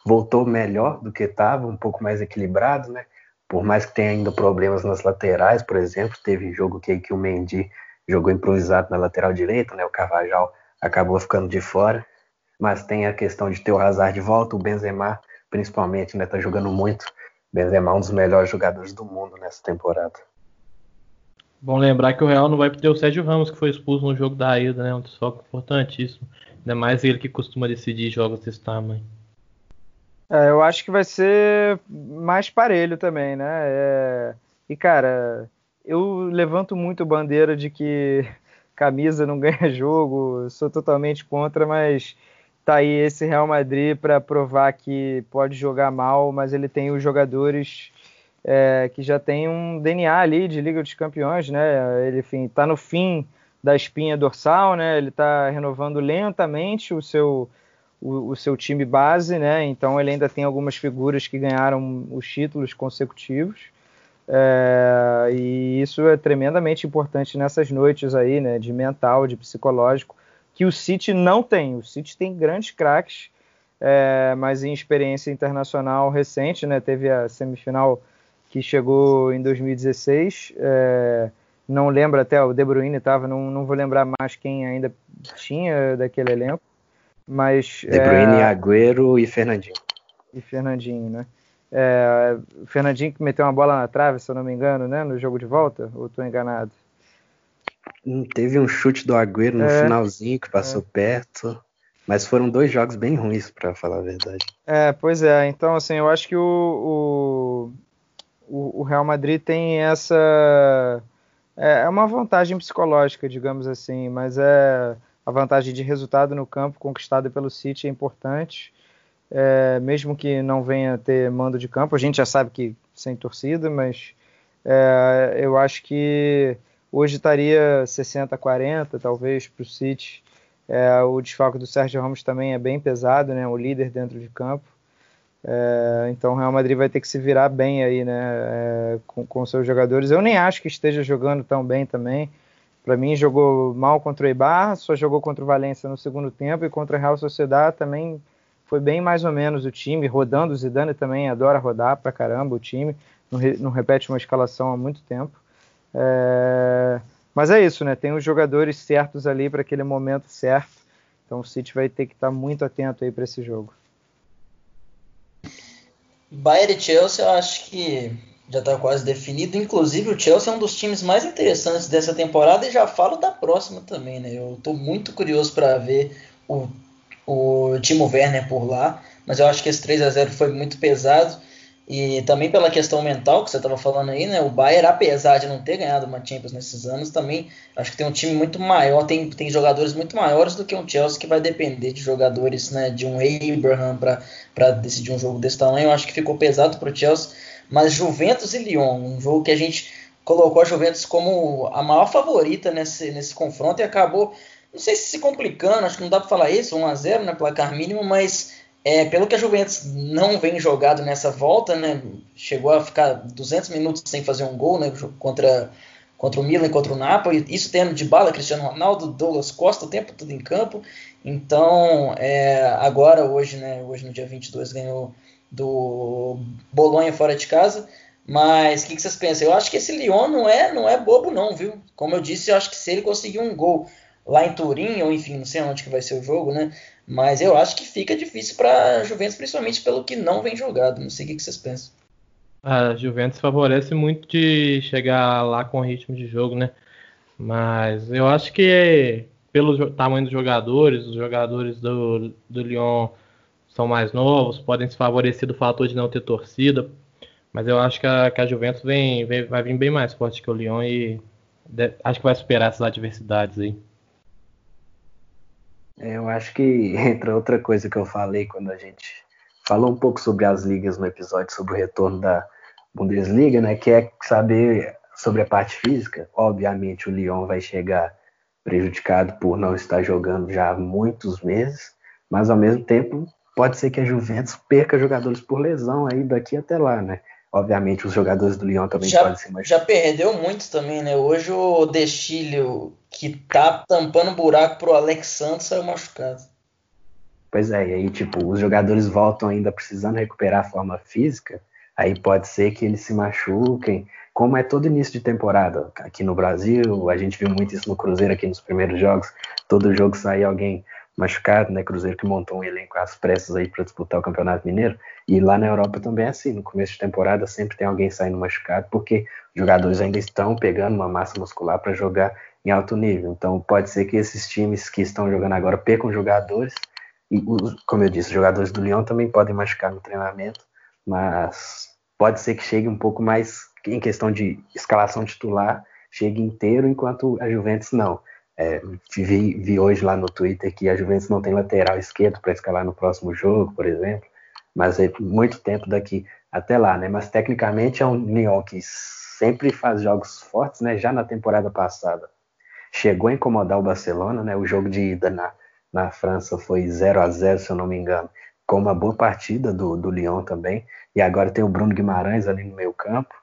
voltou melhor do que estava, um pouco mais equilibrado, né? Por mais que tenha ainda problemas nas laterais, por exemplo, teve jogo que, que o Mendy jogou improvisado na lateral direita, né? O Carvajal acabou ficando de fora mas tem a questão de ter o Hazard de volta, o Benzema principalmente, né, tá jogando muito. Benzema é um dos melhores jogadores do mundo nessa temporada. Bom lembrar que o Real não vai ter o Sérgio Ramos que foi expulso no jogo da ida, né, um desfoque importantíssimo. Ainda mais ele que costuma decidir jogos desse tamanho. É, eu acho que vai ser mais parelho também, né? É... E cara, eu levanto muito bandeira de que camisa não ganha jogo, sou totalmente contra, mas tá aí esse Real Madrid para provar que pode jogar mal, mas ele tem os jogadores é, que já tem um DNA ali de Liga dos Campeões, né? Ele, enfim, tá no fim da espinha dorsal, né? Ele está renovando lentamente o seu o, o, seu time base, né? Então ele ainda tem algumas figuras que ganharam os títulos consecutivos. É, e isso é tremendamente importante nessas noites aí, né? De mental, de psicológico que o City não tem. O City tem grandes craques, é, mas em experiência internacional recente, né? Teve a semifinal que chegou em 2016. É, não lembro até, o De Bruyne estava, não, não vou lembrar mais quem ainda tinha daquele elenco. Mas, De Bruyne, é, Agüero e Fernandinho. E Fernandinho, né? É, Fernandinho que meteu uma bola na trave, se eu não me engano, né? No jogo de volta, ou estou enganado? Teve um chute do Agüero no é, finalzinho que passou é. perto. Mas foram dois jogos bem ruins, para falar a verdade. É, pois é. Então, assim, eu acho que o, o, Real Madrid tem essa é, é uma vantagem psicológica, digamos assim, mas é a vantagem de resultado no campo conquistada pelo City é importante, é, mesmo que não venha ter mando de campo. A gente já sabe que sem torcida, mas é, eu acho que hoje estaria 60-40, talvez, para o City. É, o desfalque do Sérgio Ramos também é bem pesado, né? O líder dentro de campo. É, então o Real Madrid vai ter que se virar bem aí, né? É, com, com seus jogadores. Eu nem acho que esteja jogando tão bem também. Para mim jogou mal contra o Eibar, só jogou contra o Valência no segundo tempo e contra o Real Sociedad também foi bem mais ou menos o time, rodando o Zidane também adora rodar pra caramba o time, não, re, não repete uma escalação há muito tempo. É, mas é isso, né? Tem os jogadores certos ali para aquele momento certo. Então o City vai ter que estar muito atento aí para esse jogo. Bayern e Chelsea, eu acho que já está quase definido. Inclusive, o Chelsea é um dos times mais interessantes dessa temporada e já falo da próxima também, né? Eu estou muito curioso para ver o, o Timo Werner por lá, mas eu acho que esse 3 a 0 foi muito pesado. E também pela questão mental que você estava falando aí, né? O Bayern, apesar de não ter ganhado uma Champions nesses anos, também acho que tem um time muito maior, tem, tem jogadores muito maiores do que um Chelsea que vai depender de jogadores, né? De um Abraham para decidir um jogo desse tamanho. Eu acho que ficou pesado para o Chelsea. Mas Juventus e Lyon, um jogo que a gente colocou a Juventus como a maior favorita nesse, nesse confronto e acabou, não sei se se complicando, acho que não dá para falar isso, 1 a 0 né? Placar mínimo, mas é, pelo que a Juventus não vem jogado nessa volta, né, chegou a ficar 200 minutos sem fazer um gol né, contra, contra o Milan contra o Napoli, isso tendo de bala Cristiano Ronaldo, Douglas Costa o tempo todo em campo. Então, é, agora, hoje, né, hoje no dia 22, ganhou do Bolonha fora de casa. Mas o que, que, vocês pensam? Eu acho que esse Lyon não é, não é bobo, não, viu? Como eu disse, eu acho que se ele conseguir um gol lá em Turim, ou enfim, não sei onde que vai ser o jogo, né? Mas eu acho que fica difícil para Juventus, principalmente pelo que não vem jogado. Não sei o que vocês pensam. A Juventus favorece muito de chegar lá com ritmo de jogo, né? Mas eu acho que pelo tamanho dos jogadores, os jogadores do, do Lyon são mais novos, podem se favorecer do fator de não ter torcida. Mas eu acho que a, que a Juventus vem, vem, vai vir bem mais forte que o Lyon e de, acho que vai superar essas adversidades aí. É, eu acho que entra outra coisa que eu falei quando a gente falou um pouco sobre as ligas no episódio sobre o retorno da Bundesliga, né? Que é saber sobre a parte física. Obviamente o Lyon vai chegar prejudicado por não estar jogando já há muitos meses, mas ao mesmo tempo pode ser que a Juventus perca jogadores por lesão aí daqui até lá, né? Obviamente os jogadores do Lyon também já, podem ser mais. Já perdeu muitos também, né? Hoje o Destilho, que tá tampando buraco pro Alex Santos, saiu machucado. Pois é, e aí, tipo, os jogadores voltam ainda precisando recuperar a forma física, aí pode ser que eles se machuquem, como é todo início de temporada. Aqui no Brasil, a gente viu muito isso no Cruzeiro aqui nos primeiros jogos, todo jogo sai alguém machucado, né? Cruzeiro que montou um elenco às pressas aí para disputar o Campeonato Mineiro. E lá na Europa também é assim, no começo de temporada sempre tem alguém saindo machucado, porque jogadores ainda estão pegando uma massa muscular para jogar em alto nível. Então pode ser que esses times que estão jogando agora percam jogadores. E, como eu disse, os jogadores do Lyon também podem machucar no treinamento, mas pode ser que chegue um pouco mais em questão de escalação titular, chegue inteiro, enquanto a Juventus não. É, vi, vi, hoje lá no Twitter que a Juventus não tem lateral esquerdo para escalar no próximo jogo, por exemplo, mas é muito tempo daqui até lá, né? Mas tecnicamente é um Lyon que sempre faz jogos fortes, né? Já na temporada passada chegou a incomodar o Barcelona, né? O jogo de ida na, na França foi 0 a 0 se eu não me engano, com uma boa partida do, do Lyon também. E agora tem o Bruno Guimarães ali no meio campo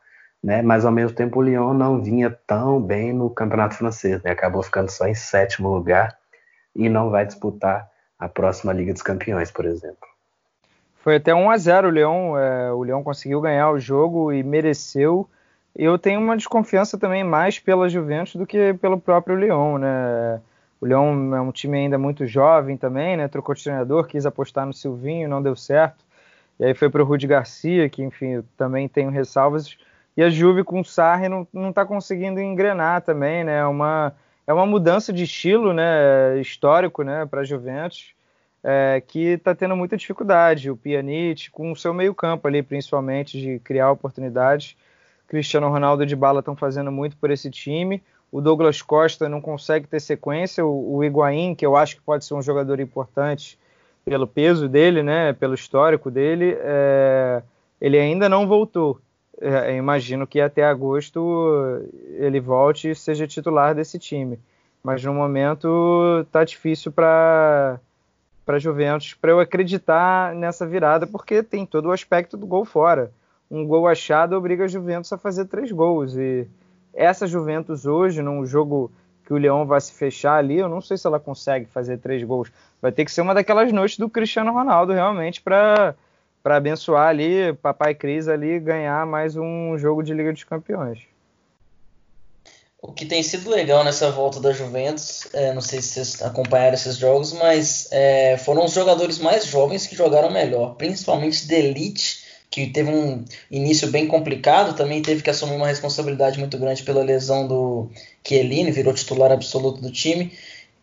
né? Mas ao mesmo tempo o Lyon não vinha tão bem no campeonato francês, né? Acabou ficando só em sétimo lugar e não vai disputar a próxima Liga dos Campeões, por exemplo. Foi até 1 a 0 o Lyon, é, o Lyon conseguiu ganhar o jogo e mereceu. Eu tenho uma desconfiança também mais pela Juventus do que pelo próprio Lyon, né? O Lyon é um time ainda muito jovem também, né? Trocou de treinador, quis apostar no Silvinho, não deu certo. E aí foi para o Rudi Garcia, que enfim, também tenho ressalvas e a Juve com o Sarri não, não tá conseguindo engrenar também, né? É uma, é uma mudança de estilo, né? Histórico, né? Para a Juventus, é, que está tendo muita dificuldade. O Pjanic com o seu meio campo ali, principalmente, de criar oportunidades, Cristiano Ronaldo de Bala estão fazendo muito por esse time. O Douglas Costa não consegue ter sequência. O, o Higuaín, que eu acho que pode ser um jogador importante pelo peso dele, né, pelo histórico dele, é, ele ainda não voltou. É, imagino que até agosto ele volte e seja titular desse time. Mas no momento tá difícil para para Juventus para eu acreditar nessa virada, porque tem todo o aspecto do gol fora. Um gol achado obriga a Juventus a fazer três gols e essa Juventus hoje num jogo que o Leão vai se fechar ali, eu não sei se ela consegue fazer três gols. Vai ter que ser uma daquelas noites do Cristiano Ronaldo realmente para para abençoar ali, papai Cris ali ganhar mais um jogo de Liga dos Campeões. O que tem sido legal nessa volta da Juventus, é, não sei se vocês acompanharam esses jogos, mas é, foram os jogadores mais jovens que jogaram melhor, principalmente Delite, que teve um início bem complicado, também teve que assumir uma responsabilidade muito grande pela lesão do Chiellini, virou titular absoluto do time,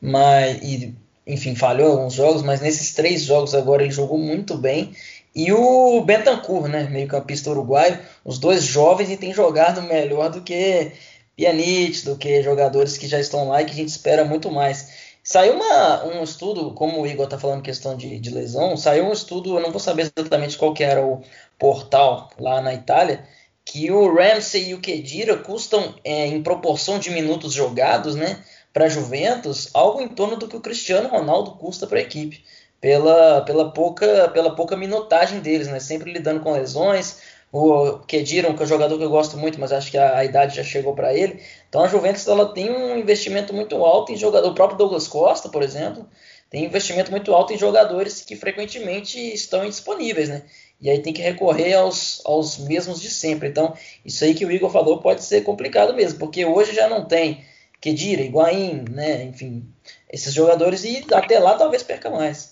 mas e, enfim, falhou alguns jogos, mas nesses três jogos agora ele jogou muito bem. E o Bentancur, né, meio-campista uruguaio, os dois jovens e tem jogado melhor do que Pjanic, do que jogadores que já estão lá e que a gente espera muito mais. Saiu uma, um estudo, como o Igor está falando questão de, de, lesão, saiu um estudo, eu não vou saber exatamente qual que era o portal lá na Itália, que o Ramsey e o Kedira custam é, em proporção de minutos jogados, né, para Juventus, algo em torno do que o Cristiano Ronaldo custa para a equipe, pela, pela, pouca, pela pouca minutagem deles, né, sempre lidando com lesões, o Kediron, que é um jogador que eu gosto muito, mas acho que a, a idade já chegou para ele. Então a Juventus ela tem um investimento muito alto em jogador. O próprio Douglas Costa, por exemplo, tem investimento muito alto em jogadores que frequentemente estão indisponíveis, né? E aí tem que recorrer aos, aos mesmos de sempre. Então, isso aí que o Igor falou pode ser complicado mesmo, porque hoje já não tem Kedira, Higuaín, né? Enfim, esses jogadores e até lá talvez perca mais.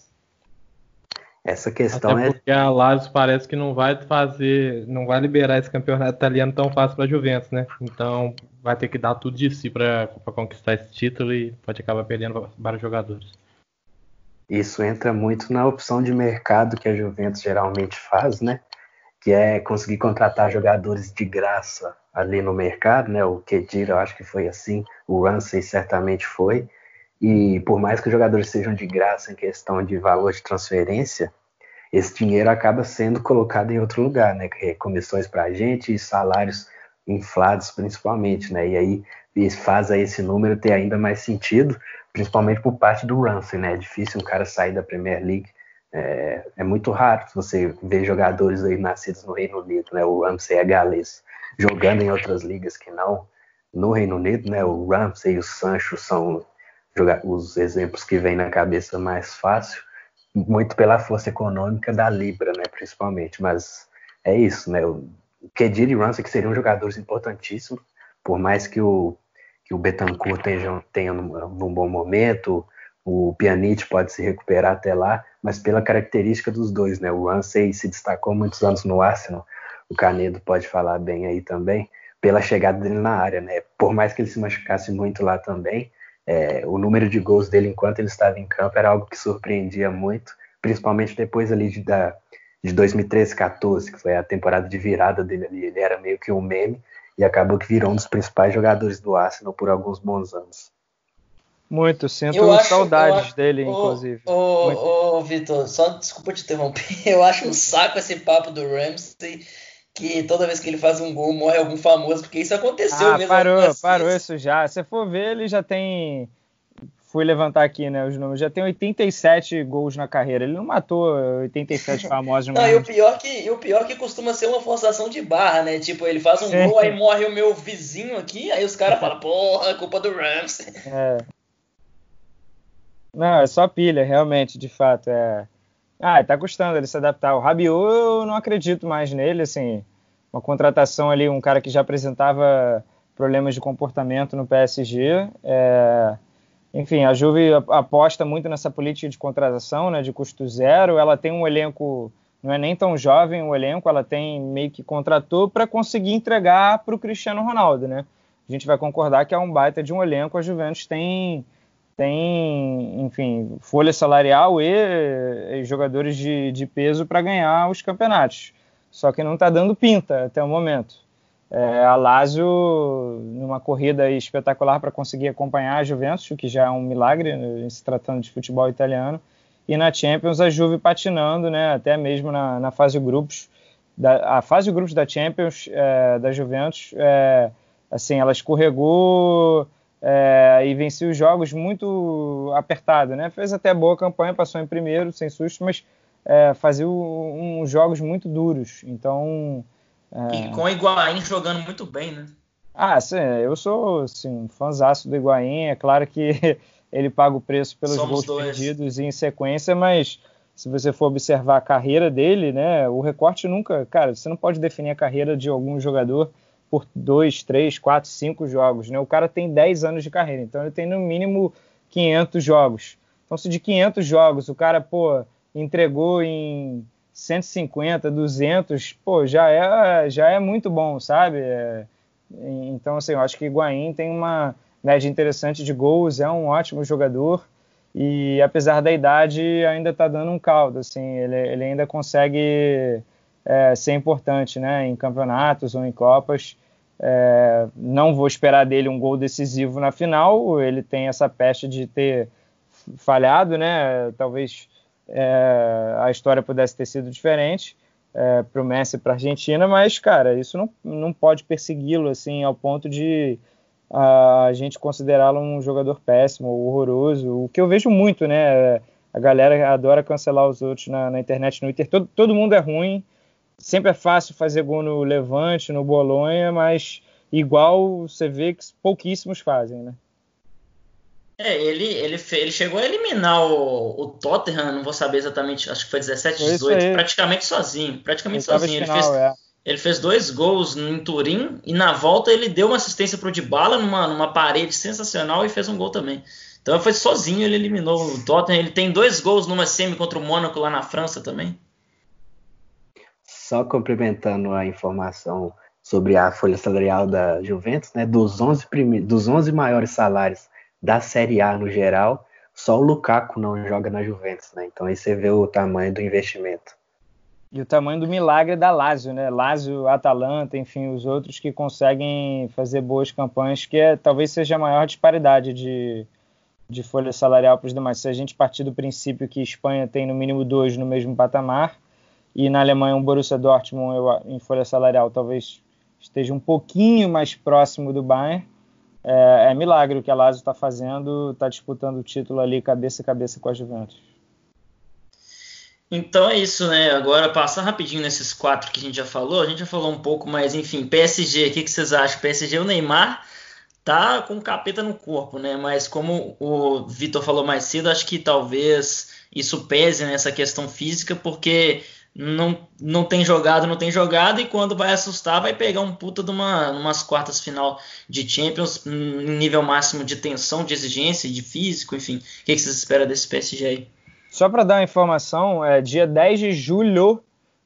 Essa questão Até é. Porque a Lazio parece que não vai fazer, não vai liberar esse campeonato italiano tão fácil para a Juventus, né? Então vai ter que dar tudo de si para conquistar esse título e pode acabar perdendo vários jogadores. Isso entra muito na opção de mercado que a Juventus geralmente faz, né? Que é conseguir contratar jogadores de graça ali no mercado, né? O Kedira, eu acho que foi assim, o Ramsey certamente foi. E por mais que os jogadores sejam de graça em questão de valor de transferência, esse dinheiro acaba sendo colocado em outro lugar, né? É comissões para a gente e salários inflados principalmente, né? E aí faz aí esse número ter ainda mais sentido, principalmente por parte do Ramsey, né? É difícil um cara sair da Premier League. É, é muito raro você ver jogadores aí nascidos no Reino Unido, né? O Ramsey é galês, jogando em outras ligas que não no Reino Unido, né? O Ramsey e o Sancho são jogar os exemplos que vêm na cabeça mais fácil, muito pela força econômica da Libra, né, principalmente. Mas é isso, né? O Kedira e Ramsey que seriam jogadores importantíssimos, por mais que o que o Betancourt tenha, tenha num, num bom momento, o Pjanic pode se recuperar até lá, mas pela característica dos dois, né? O Ramsey se destacou muitos anos no Arsenal, o Canedo pode falar bem aí também, pela chegada dele na área, né? Por mais que ele se machucasse muito lá também, é, o número de gols dele enquanto ele estava em campo era algo que surpreendia muito, principalmente depois ali de, da, de 2013, 14, que foi a temporada de virada dele ali. Ele era meio que um meme e acabou que virou um dos principais jogadores do Arsenal por alguns bons anos. Muito, sinto acho, saudades acho, dele, inclusive. Ô, ô Vitor, só desculpa te interromper. Eu acho um saco esse papo do Ramsey que toda vez que ele faz um gol morre algum famoso, porque isso aconteceu ah, mesmo. Parou, parou isso já. Se for ver, ele já tem. Fui levantar aqui, né, os números. Já tem 87 gols na carreira. Ele não matou 87 famosos. não, e o pior que e o pior que costuma ser uma forçação de barra, né? Tipo, ele faz um gol, aí morre o meu vizinho aqui, aí os caras falam, porra, culpa do Ramsey. É. Não, é só pilha, realmente, de fato. É. Ah, tá custando ele se adaptar. O Rabiot, eu não acredito mais nele, assim, uma contratação ali, um cara que já apresentava problemas de comportamento no PSG. É... Enfim, a Juve aposta muito nessa política de contratação, né, de custo zero. Ela tem um elenco, não é nem tão jovem o elenco, ela tem meio que contratou para conseguir entregar para o Cristiano Ronaldo, né? A gente vai concordar que é um baita de um elenco. A Juventus tem tem, enfim, folha salarial e, e jogadores de, de peso para ganhar os campeonatos. Só que não está dando pinta até o momento. É, a Lazio, numa corrida espetacular para conseguir acompanhar a Juventus, o que já é um milagre né, se tratando de futebol italiano, e na Champions a Juve patinando, né, até mesmo na, na fase de grupos, da, a fase de grupos da Champions é, da Juventus, é, assim, ela escorregou é, e venceu os jogos muito apertado, né, fez até boa campanha, passou em primeiro, sem susto, mas é, fazia uns jogos muito duros, então é... E com o Higuaín jogando muito bem, né? Ah, sim, eu sou assim, um fãzaço do Higuaín. É claro que ele paga o preço pelos Somos gols dois. perdidos em sequência, mas se você for observar a carreira dele, né, o recorte nunca, cara, você não pode definir a carreira de algum jogador por dois, três, quatro, cinco jogos, né? O cara tem 10 anos de carreira, então ele tem no mínimo 500 jogos. Então se de 500 jogos o cara, pô, entregou em 150, 200, pô, já é, já é muito bom, sabe? É, então, assim, eu acho que Higuaín tem uma média interessante de gols, é um ótimo jogador e apesar da idade ainda está dando um caldo, assim, ele, ele ainda consegue é, ser importante, né, em campeonatos ou em copas. É, não vou esperar dele um gol decisivo na final, ele tem essa peste de ter falhado, né, talvez é, a história pudesse ter sido diferente é, para o Messi e para a Argentina, mas, cara, isso não, não pode persegui-lo assim ao ponto de a gente considerá-lo um jogador péssimo, horroroso, o que eu vejo muito, né? A galera adora cancelar os outros na, na internet, no Twitter. Todo, todo mundo é ruim, sempre é fácil fazer gol no Levante, no Bolonha, mas igual você vê que pouquíssimos fazem, né? É, ele, ele, ele chegou a eliminar o, o Tottenham, não vou saber exatamente, acho que foi 17, 18, praticamente sozinho. Praticamente ele sozinho. Final, ele, fez, é. ele fez dois gols em Turim e na volta ele deu uma assistência pro Dybala numa, numa parede sensacional e fez um gol também. Então foi sozinho, ele eliminou o Tottenham. Ele tem dois gols numa semi contra o Mônaco lá na França também. Só complementando a informação sobre a folha salarial da Juventus, né, dos 11, prime... dos 11 maiores salários da Série A no geral, só o Lukaku não joga na Juventus, né? Então aí você vê o tamanho do investimento. E o tamanho do milagre da Lazio, né? Lazio, Atalanta, enfim, os outros que conseguem fazer boas campanhas, que é, talvez seja a maior disparidade de, de folha salarial para os demais. Se a gente partir do princípio que Espanha tem no mínimo dois no mesmo patamar, e na Alemanha um Borussia Dortmund eu, em folha salarial talvez esteja um pouquinho mais próximo do Bayern, é, é milagre o que a Lazio está fazendo, está disputando o título ali cabeça a cabeça com a Juventus. Então é isso, né? Agora passar rapidinho nesses quatro que a gente já falou, a gente já falou um pouco, mas enfim, PSG, o que, que vocês acham? PSG, o Neymar tá com capeta no corpo, né? Mas como o Vitor falou mais cedo, acho que talvez isso pese nessa questão física, porque não, não tem jogado, não tem jogado, e quando vai assustar, vai pegar um puta de uma, umas quartas final de Champions, em nível máximo de tensão, de exigência, de físico, enfim. O que, que vocês esperam desse PSG aí? Só para dar uma informação, é, dia 10 de julho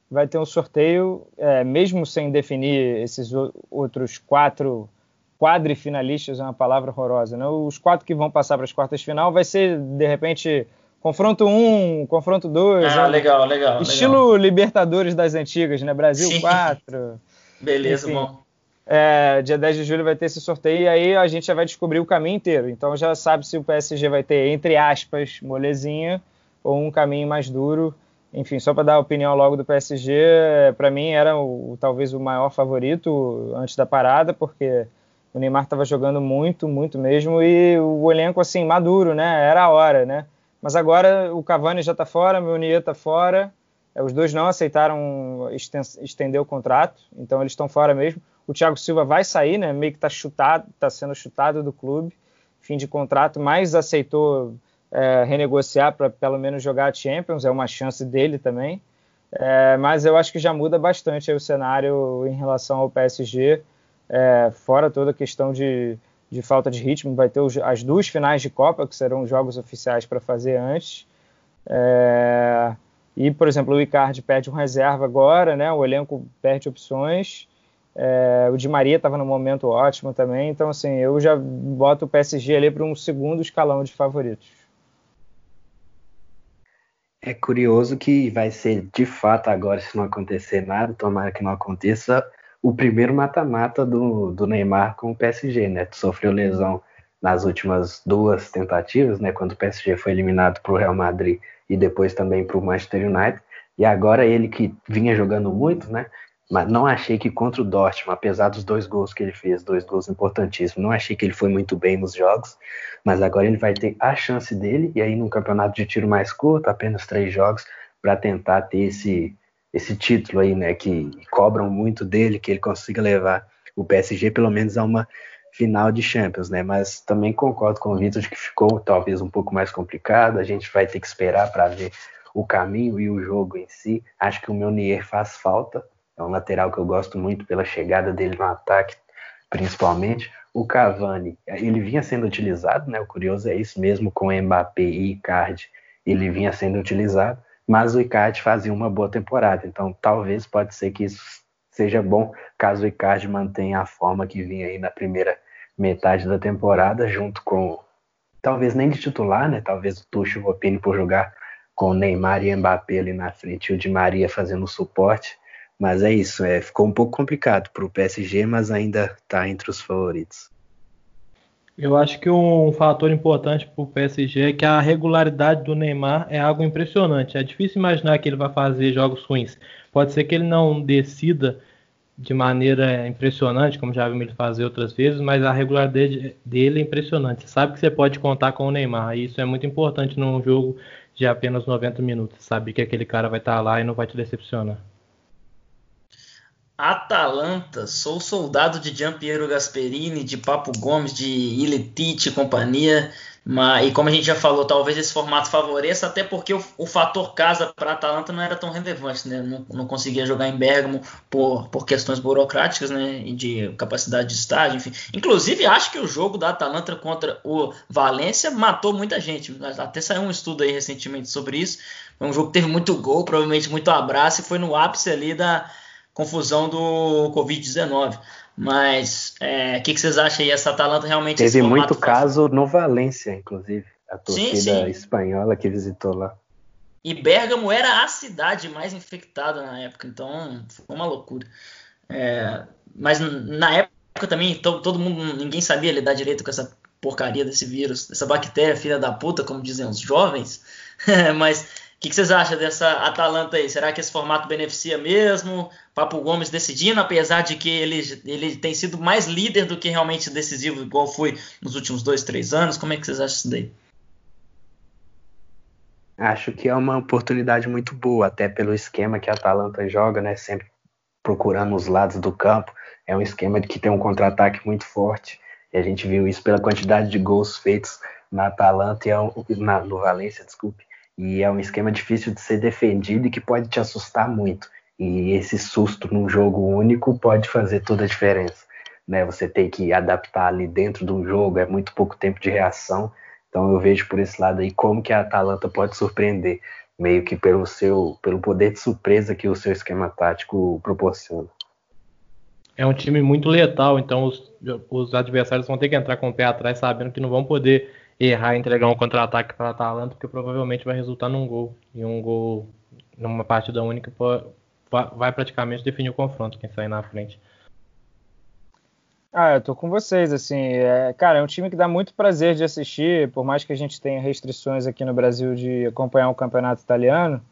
vai ter um sorteio, é, mesmo sem definir esses outros quatro quadrifinalistas, é uma palavra horrorosa, né? Os quatro que vão passar para as quartas final vai ser, de repente, Confronto 1, um, confronto 2. Ah, né? legal, legal. Estilo legal. Libertadores das antigas, né? Brasil Sim. 4. Beleza, Enfim, bom. É, dia 10 de julho vai ter esse sorteio e aí a gente já vai descobrir o caminho inteiro. Então já sabe se o PSG vai ter, entre aspas, molezinha ou um caminho mais duro. Enfim, só para dar a opinião logo do PSG, para mim era o, talvez o maior favorito antes da parada, porque o Neymar estava jogando muito, muito mesmo, e o elenco assim, maduro, né? Era a hora, né? Mas agora o Cavani já está fora, o Meunier está fora. É, os dois não aceitaram estender o contrato, então eles estão fora mesmo. O Thiago Silva vai sair, né? Meio que está chutado, está sendo chutado do clube, fim de contrato, mas aceitou é, renegociar para pelo menos jogar a Champions, é uma chance dele também. É, mas eu acho que já muda bastante o cenário em relação ao PSG, é, fora toda a questão de de falta de ritmo. Vai ter as duas finais de Copa, que serão jogos oficiais para fazer antes. É, e, por exemplo, o Icardi perde um reserva agora, né? O elenco perde opções. É, o Di Maria estava no momento ótimo também. Então, assim, eu já boto o PSG ali para um segundo escalão de favoritos. É curioso que vai ser de fato agora, se não acontecer nada, tomara que não aconteça, o primeiro mata-mata do, do Neymar com o PSG, né? Sofreu lesão nas últimas duas tentativas, né? Quando o PSG foi eliminado para o Real Madrid e depois também para o Manchester United. E agora ele que vinha jogando muito, né? Mas não achei que contra o Dortmund, apesar dos dois gols que ele fez, dois gols importantíssimos, não achei que ele foi muito bem nos jogos, mas agora ele vai ter a chance dele, e aí num campeonato de tiro mais curto, apenas três jogos, para tentar ter esse, esse título aí, né, que cobram muito dele, que ele consiga levar o PSG pelo menos a uma final de Champions, né, mas também concordo com o Vitor de que ficou talvez um pouco mais complicado, a gente vai ter que esperar para ver o caminho e o jogo em si, acho que o Meunier faz falta, é um lateral que eu gosto muito pela chegada dele no ataque, principalmente. O Cavani, ele vinha sendo utilizado, né? O curioso é isso mesmo com Mbappé e Icardi, ele vinha sendo utilizado, mas o Icardi fazia uma boa temporada, então talvez pode ser que isso seja bom caso o Icardi mantenha a forma que vinha aí na primeira metade da temporada, junto com talvez nem de titular, né? Talvez o Tuchel opine por jogar com Neymar e Mbappé ali na frente, e o Di Maria fazendo suporte. Mas é isso, é, ficou um pouco complicado para o PSG, mas ainda está entre os favoritos. Eu acho que um fator importante para o PSG é que a regularidade do Neymar é algo impressionante. É difícil imaginar que ele vai fazer jogos ruins. Pode ser que ele não decida de maneira impressionante, como já vimos ele fazer outras vezes, mas a regularidade dele é impressionante. Você sabe que você pode contar com o Neymar, e isso é muito importante num jogo de apenas 90 minutos. Sabe que aquele cara vai estar lá e não vai te decepcionar. Atalanta, sou soldado de Giampiero Gasperini, de Papo Gomes, de Iletite e companhia. Mas, e como a gente já falou, talvez esse formato favoreça, até porque o, o fator casa para Atalanta não era tão relevante, né? Não, não, conseguia jogar em Bergamo por, por questões burocráticas, né? E de capacidade de estádio, enfim. Inclusive, acho que o jogo da Atalanta contra o Valência matou muita gente. Até saiu um estudo aí recentemente sobre isso. Foi um jogo que teve muito gol, provavelmente muito abraço, e foi no ápice ali da confusão do Covid-19. Mas o é, que, que, vocês acham aí? Essa Atalanta realmente. Teve muito caso no Valência, inclusive. A torcida sim, sim. espanhola que visitou lá. E Bergamo era a cidade mais infectada na época, então foi uma loucura. É, mas na época também todo, todo mundo, ninguém sabia lidar direito com essa porcaria desse vírus, essa bactéria filha da puta, como dizem os jovens. mas que, que vocês acham dessa Atalanta aí? Será que esse formato beneficia mesmo? Papo Gomes decidindo, apesar de que ele, ele tem sido mais líder do que realmente decisivo, igual foi nos últimos dois, três anos. Como é que vocês acham isso daí? Acho que é uma oportunidade muito boa, até pelo esquema que a Atalanta joga, né? Sempre procurando os lados do campo. É um esquema que tem um contra-ataque muito forte. E a gente viu isso pela quantidade de gols feitos na Atalanta e na, no Valência, desculpe e é um esquema difícil de ser defendido e que pode te assustar muito. E esse susto num jogo único pode fazer toda a diferença. Né? Você tem que adaptar ali dentro do jogo, é muito pouco tempo de reação. Então eu vejo por esse lado aí como que a Atalanta pode surpreender, meio que pelo seu, pelo poder de surpresa que o seu esquema tático proporciona. É um time muito letal, então os, os adversários vão ter que entrar com o pé atrás, sabendo que não vão poder errar e entregar um contra-ataque para a Atalanta, porque provavelmente vai resultar num gol. E um gol numa partida única vai praticamente definir o confronto, quem sair na frente. Ah, eu tô com vocês, assim, é, cara, é um time que dá muito prazer de assistir, por mais que a gente tenha restrições aqui no Brasil de acompanhar o campeonato italiano,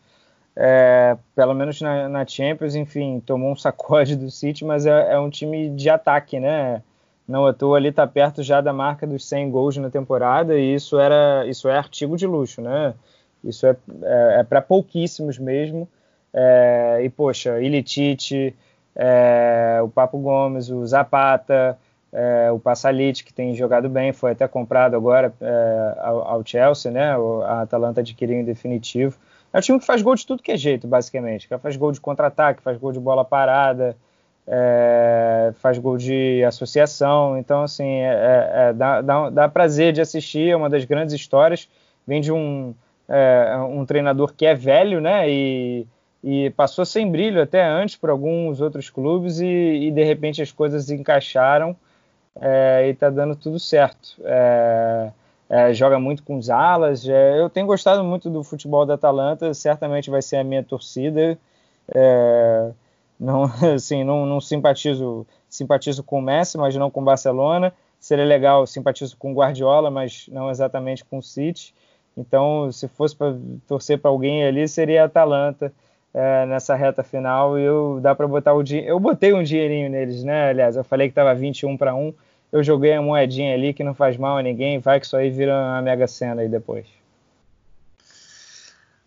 é, pelo menos na, na, Champions, enfim, tomou um sacode do City, mas é, é um time de ataque, né, não à toa ali está perto já da marca dos 100 gols na temporada e isso era isso é artigo de luxo, né? Isso é, é, é para pouquíssimos mesmo. É, e poxa, Ilitite, é, o Papo Gomes, o Zapata, é, o Passalit que tem jogado bem, foi até comprado agora é, ao, ao, Chelsea, né? A Atalanta adquiriu em definitivo. É um time que faz gol de tudo que é jeito, basicamente. Que faz gol de contra-ataque, faz gol de bola parada é, faz gol de associação, então assim é, é, é, dá, dá, dá, prazer de assistir, é uma das grandes histórias, vem de um, é, um treinador que é velho, né, e, e passou sem brilho até antes por alguns outros clubes e, e de repente as coisas encaixaram é, e está dando tudo certo. joga muito com os alas, eu tenho gostado muito do futebol da Atalanta, certamente vai ser a minha torcida, não, assim, não, não simpatizo, simpatizo com o Messi, mas não com o Barcelona. Seria legal, simpatizo com o Guardiola, mas não exatamente com o City. Então, se fosse para torcer para alguém ali, seria a Atalanta é, nessa reta final. E eu dá para botar o dinheiro. Eu botei um dinheirinho neles, né? Aliás, eu falei que estava 21 para 1. Eu joguei a moedinha ali que não faz mal a ninguém. Vai que isso aí vira uma mega cena aí depois.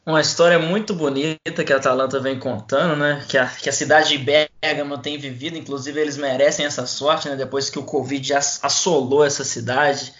Uma história muito bonita que a Atalanta vem contando, né? Que a, que a cidade de Bergamo tem vivido, inclusive eles merecem essa sorte, né? Depois que o Covid assolou essa cidade,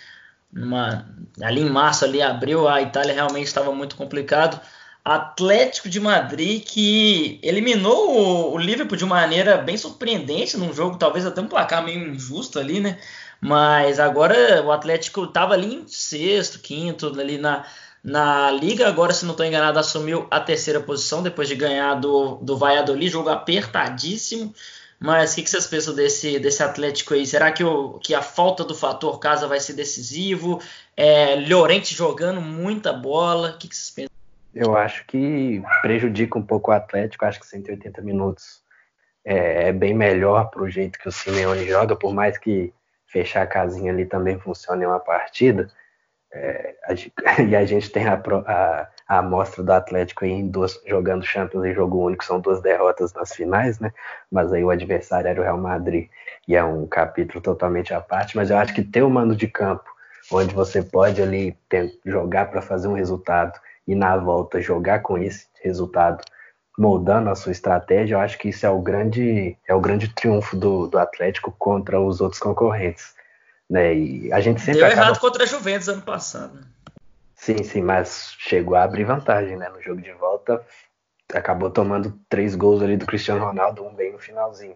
numa, ali em março, ali em abril, a Itália realmente estava muito complicado. Atlético de Madrid que eliminou o, o Liverpool de maneira bem surpreendente num jogo, talvez até um placar meio injusto ali, né? Mas agora o Atlético estava ali em sexto, quinto, ali na na liga. Agora, se não estou enganado, assumiu a terceira posição depois de ganhar do, do Valladolid, jogo apertadíssimo. Mas o que, que, vocês pensam desse, desse Atlético aí? Será que, o, que a falta do fator casa vai ser decisivo? É, Llorente jogando muita bola. O que, que vocês pensam? Eu acho que prejudica um pouco o Atlético. Acho que 180 minutos é, é bem melhor para o jeito que o Simeone joga, por mais que fechar a casinha ali também funcione uma partida. É, a, e a gente tem a, a, a amostra do Atlético em duas, jogando Champions em jogo único, são duas derrotas nas finais, né? Mas aí o adversário era o Real Madrid, e é um capítulo totalmente à parte. Mas eu acho que ter o um mando de campo, onde você pode ali ter, jogar para fazer um resultado e na volta jogar com esse resultado, moldando a sua estratégia, eu acho que isso é o grande, é o grande triunfo do, do Atlético contra os outros concorrentes. Né? E a gente sempre Deu acaba... errado contra a Juventus ano passado. Sim, sim, mas chegou a abrir vantagem, né? No jogo de volta, acabou tomando três gols ali do Cristiano Ronaldo, um bem no finalzinho.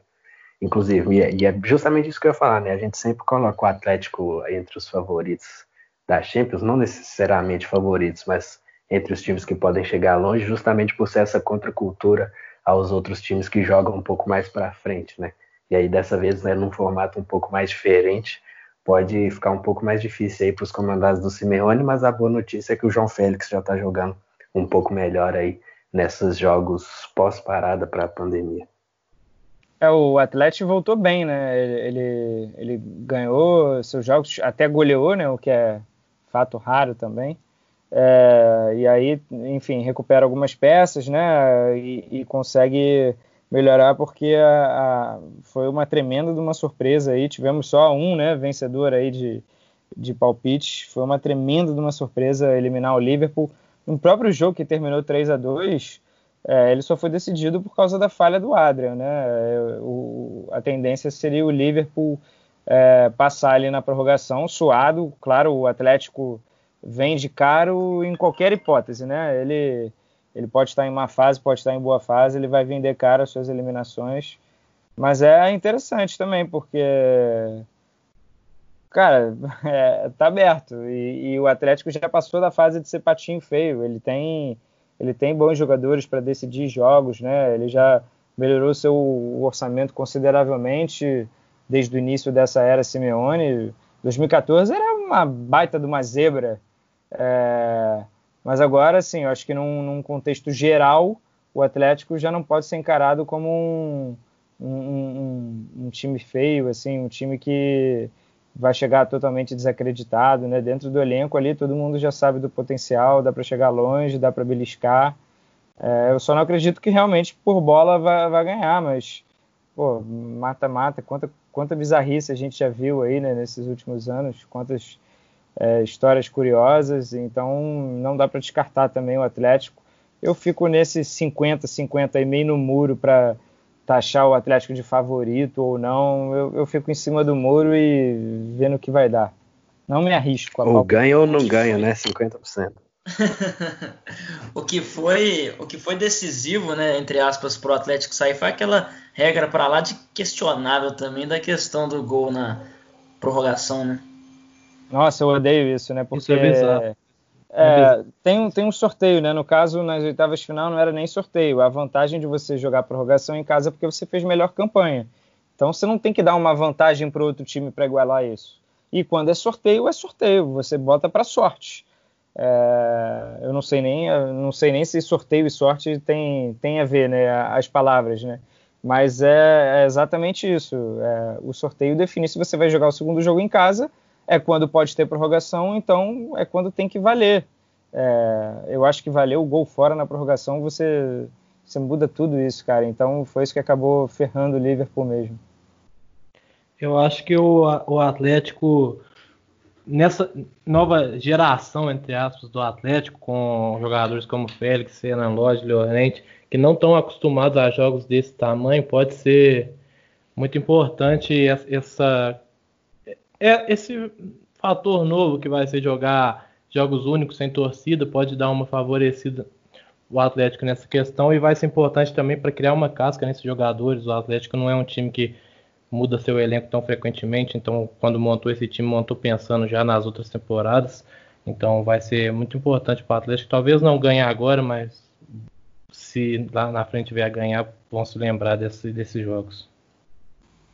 Inclusive, e é, e é justamente isso que eu ia falar, né? A gente sempre coloca o Atlético entre os favoritos da Champions, não necessariamente favoritos, mas entre os times que podem chegar longe, justamente por ser essa contracultura aos outros times que jogam um pouco mais para frente, né? E aí dessa vez, né, num formato um pouco mais diferente, pode ficar um pouco mais difícil aí para os comandados do Simeone, mas a boa notícia é que o João Félix já está jogando um pouco melhor aí nesses jogos pós-parada para a pandemia. É, o Atlético voltou bem, né? Ele, ele, ganhou seus jogos, até goleou, né? O que é fato raro também. É, e aí, enfim, recupera algumas peças, né? E, e consegue melhorar porque a, a, foi uma tremenda de uma surpresa aí. Tivemos só um, né, vencedor aí de, de palpites. Foi uma tremenda de uma surpresa eliminar o Liverpool. No próprio jogo que terminou 3 a 2 é, ele só foi decidido por causa da falha do Adrian, né? O, a tendência seria o Liverpool é, passar ali na prorrogação, suado. Claro, o Atlético vem de caro em qualquer hipótese, né? Ele ele pode estar em má fase, pode estar em boa fase, ele vai vender caro as suas eliminações. Mas é interessante também, porque, cara, é, tá aberto. E, e, o Atlético já passou da fase de ser patinho feio. Ele tem, ele tem bons jogadores para decidir jogos, né? Ele já melhorou seu orçamento consideravelmente desde o início dessa era Simeone. 2014 era uma baita de uma zebra. É, mas agora, sim, eu acho que num, num, contexto geral, o Atlético já não pode ser encarado como um, um, um, um, time feio, assim, um time que vai chegar totalmente desacreditado, né? Dentro do elenco ali, todo mundo já sabe do potencial, dá para chegar longe, dá para beliscar. É, eu só não acredito que realmente por bola vai, ganhar, mas pô, mata-mata, quanta, quanta bizarrice a gente já viu aí né, nesses últimos anos, quantas é, histórias curiosas, então não dá para descartar também o Atlético. Eu fico nesse 50, 50 e meio no muro para taxar o Atlético de favorito ou não. Eu, eu, fico em cima do muro e vendo o que vai dar. Não me arrisco. ou ganha ou não ganha, né? 50%. o que foi o que foi decisivo, né, entre aspas, para o Atlético sair foi aquela regra para lá de questionável também da questão do gol na prorrogação, né? Nossa, eu odeio isso, né? Porque isso é bizarro. É, tem, um, tem um sorteio, né? No caso, nas oitavas de final não era nem sorteio. A vantagem de você jogar prorrogação em casa é porque você fez melhor campanha. Então você não tem que dar uma vantagem para outro time para igualar isso. E quando é sorteio, é sorteio. Você bota para sorte. É, eu não sei nem, não sei nem se sorteio e sorte tem, tem a ver, né? As palavras, né? Mas é, é exatamente isso. É, o sorteio define se você vai jogar o segundo jogo em casa, é quando pode ter prorrogação, então é quando tem que valer. É, eu acho que valeu o gol fora na prorrogação, você, você muda tudo isso, cara. Então foi isso que acabou ferrando o Liverpool mesmo. Eu acho que o, o Atlético, nessa nova geração, entre aspas, do Atlético, com jogadores como Félix, Renan Lodge, Llorente, que não estão acostumados a jogos desse tamanho, pode ser muito importante essa, é, esse fator novo que vai ser jogar jogos únicos sem torcida, pode dar uma favorecida o Atlético nessa questão e vai ser importante também para criar uma casca nesses jogadores. O Atlético não é um time que muda seu elenco tão frequentemente, então quando montou esse time, montou pensando já nas outras temporadas. Então vai ser muito importante para o Atlético. Talvez não ganhe agora, mas se lá na frente vier a ganhar, vão se lembrar desse, desses jogos.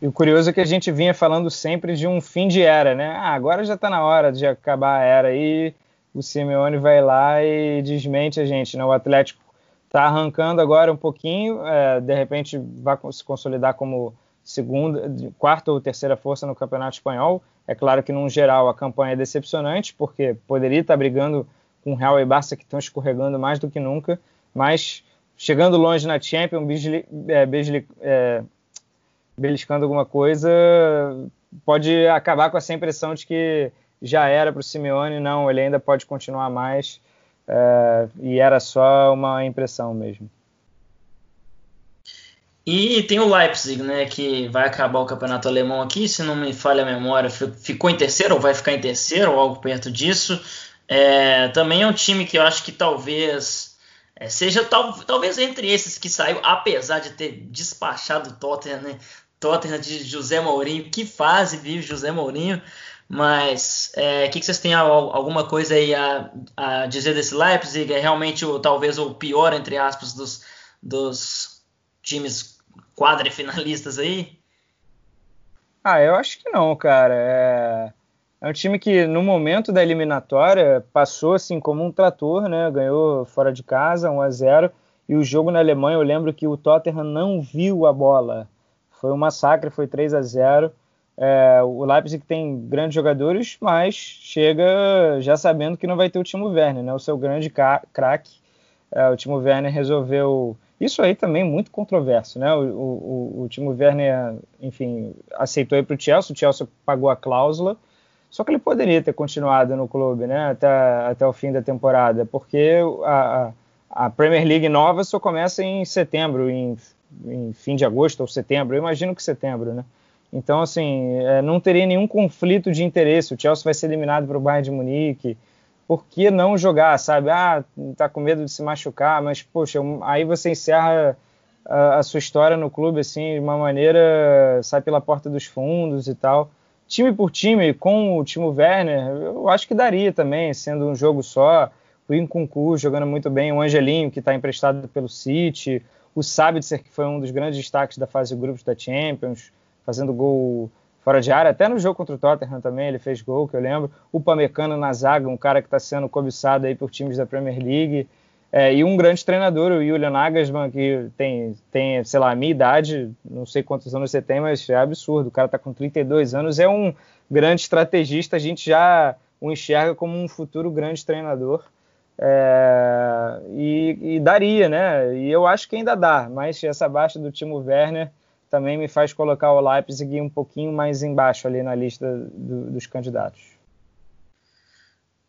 E o curioso é que a gente vinha falando sempre de um fim de era, né? Ah, agora já está na hora de acabar a era e o Simeone vai lá e desmente a gente, né? O Atlético está arrancando agora um pouquinho, é, de repente vai se consolidar como segunda, quarta ou terceira força no Campeonato Espanhol. É claro que, num geral, a campanha é decepcionante, porque poderia estar brigando com Real e Barça, que estão escorregando mais do que nunca, mas chegando longe na Champions, bisli, é, bisli, é, beliscando alguma coisa, pode acabar com essa impressão de que já era para o Simeone, não, ele ainda pode continuar mais, é, e era só uma impressão mesmo. E tem o Leipzig, né, que vai acabar o campeonato alemão aqui, se não me falha a memória, ficou em terceiro ou vai ficar em terceiro ou algo perto disso. É, também é um time que eu acho que talvez é, seja tal, talvez entre esses que saiu, apesar de ter despachado o Tottenham, né? Tottenham de José Mourinho, que fase vive José Mourinho, mas o é, que, que, vocês têm alguma coisa aí a, a, dizer desse Leipzig? É realmente o, talvez o pior, entre aspas, dos, dos times quadrifinalistas aí? Ah, eu acho que não, cara. É... É um time que, no momento da eliminatória, passou assim como um trator, né? Ganhou fora de casa, 1 a 0 E o jogo na Alemanha, eu lembro que o Tottenham não viu a bola. Foi um massacre, foi 3 a 0 é, O Leipzig tem grandes jogadores, mas chega já sabendo que não vai ter o Timo Werner, né? O seu grande craque. É, o Timo Werner resolveu isso aí também é muito controverso, né? O, o, o Timo Werner, enfim, aceitou ir para o Chelsea, o Chelsea pagou a cláusula, só que ele poderia ter continuado no clube, né, até, até o fim da temporada, porque a, a Premier League nova só começa em setembro, em, em, fim de agosto ou setembro, eu imagino que setembro, né? Então, assim, é, não teria nenhum conflito de interesse. O Chelsea vai ser eliminado para o Bayern de Munique. Por que não jogar, sabe? Ah, tá com medo de se machucar, mas, poxa, aí você encerra a, a sua história no clube, assim, de uma maneira, sai pela porta dos fundos e tal time por time, com o Timo Werner, eu acho que daria também, sendo um jogo só. O Incuncu jogando muito bem, o Angelinho, que está emprestado pelo City, o Sabitzer, que foi um dos grandes destaques da fase de grupos da Champions, fazendo gol fora de área, até no jogo contra o Tottenham também ele fez gol, que eu lembro. O Pamecano na zaga, um cara que está sendo cobiçado aí por times da Premier League. É, e um grande treinador, o Julian Nagelsmann, que tem, tem, sei lá, a minha idade, não sei quantos anos você tem, mas é absurdo. O cara está com 32 anos, é um grande estrategista, a gente já o enxerga como um futuro grande treinador. É, e, e, daria, né? E eu acho que ainda dá, mas essa baixa do Timo Werner também me faz colocar o Leipzig um pouquinho mais embaixo ali na lista do, dos candidatos.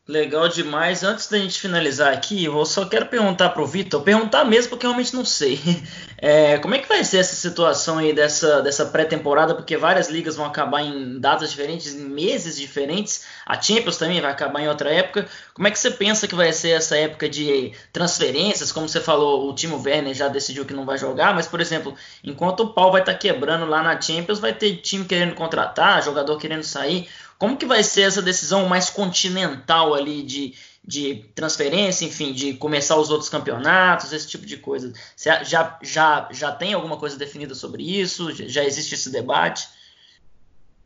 Legal demais. Antes da gente finalizar aqui, eu só quero perguntar para o Vitor, perguntar mesmo porque eu realmente não sei. É, como é que vai ser essa situação aí dessa, dessa pré-temporada? Porque várias ligas vão acabar em datas diferentes, em meses diferentes. A Champions também vai acabar em outra época. Como é que você pensa que vai ser essa época de transferências? Como você falou, o Timo Werner já decidiu que não vai jogar, mas, por exemplo, enquanto o pau vai estar tá quebrando lá na Champions, vai ter time querendo contratar, jogador querendo sair. Como que vai ser essa decisão mais continental ali de, de transferência, enfim, de começar os outros campeonatos, esse tipo de coisa? Você já, já, já tem alguma coisa definida sobre isso? Já existe esse debate?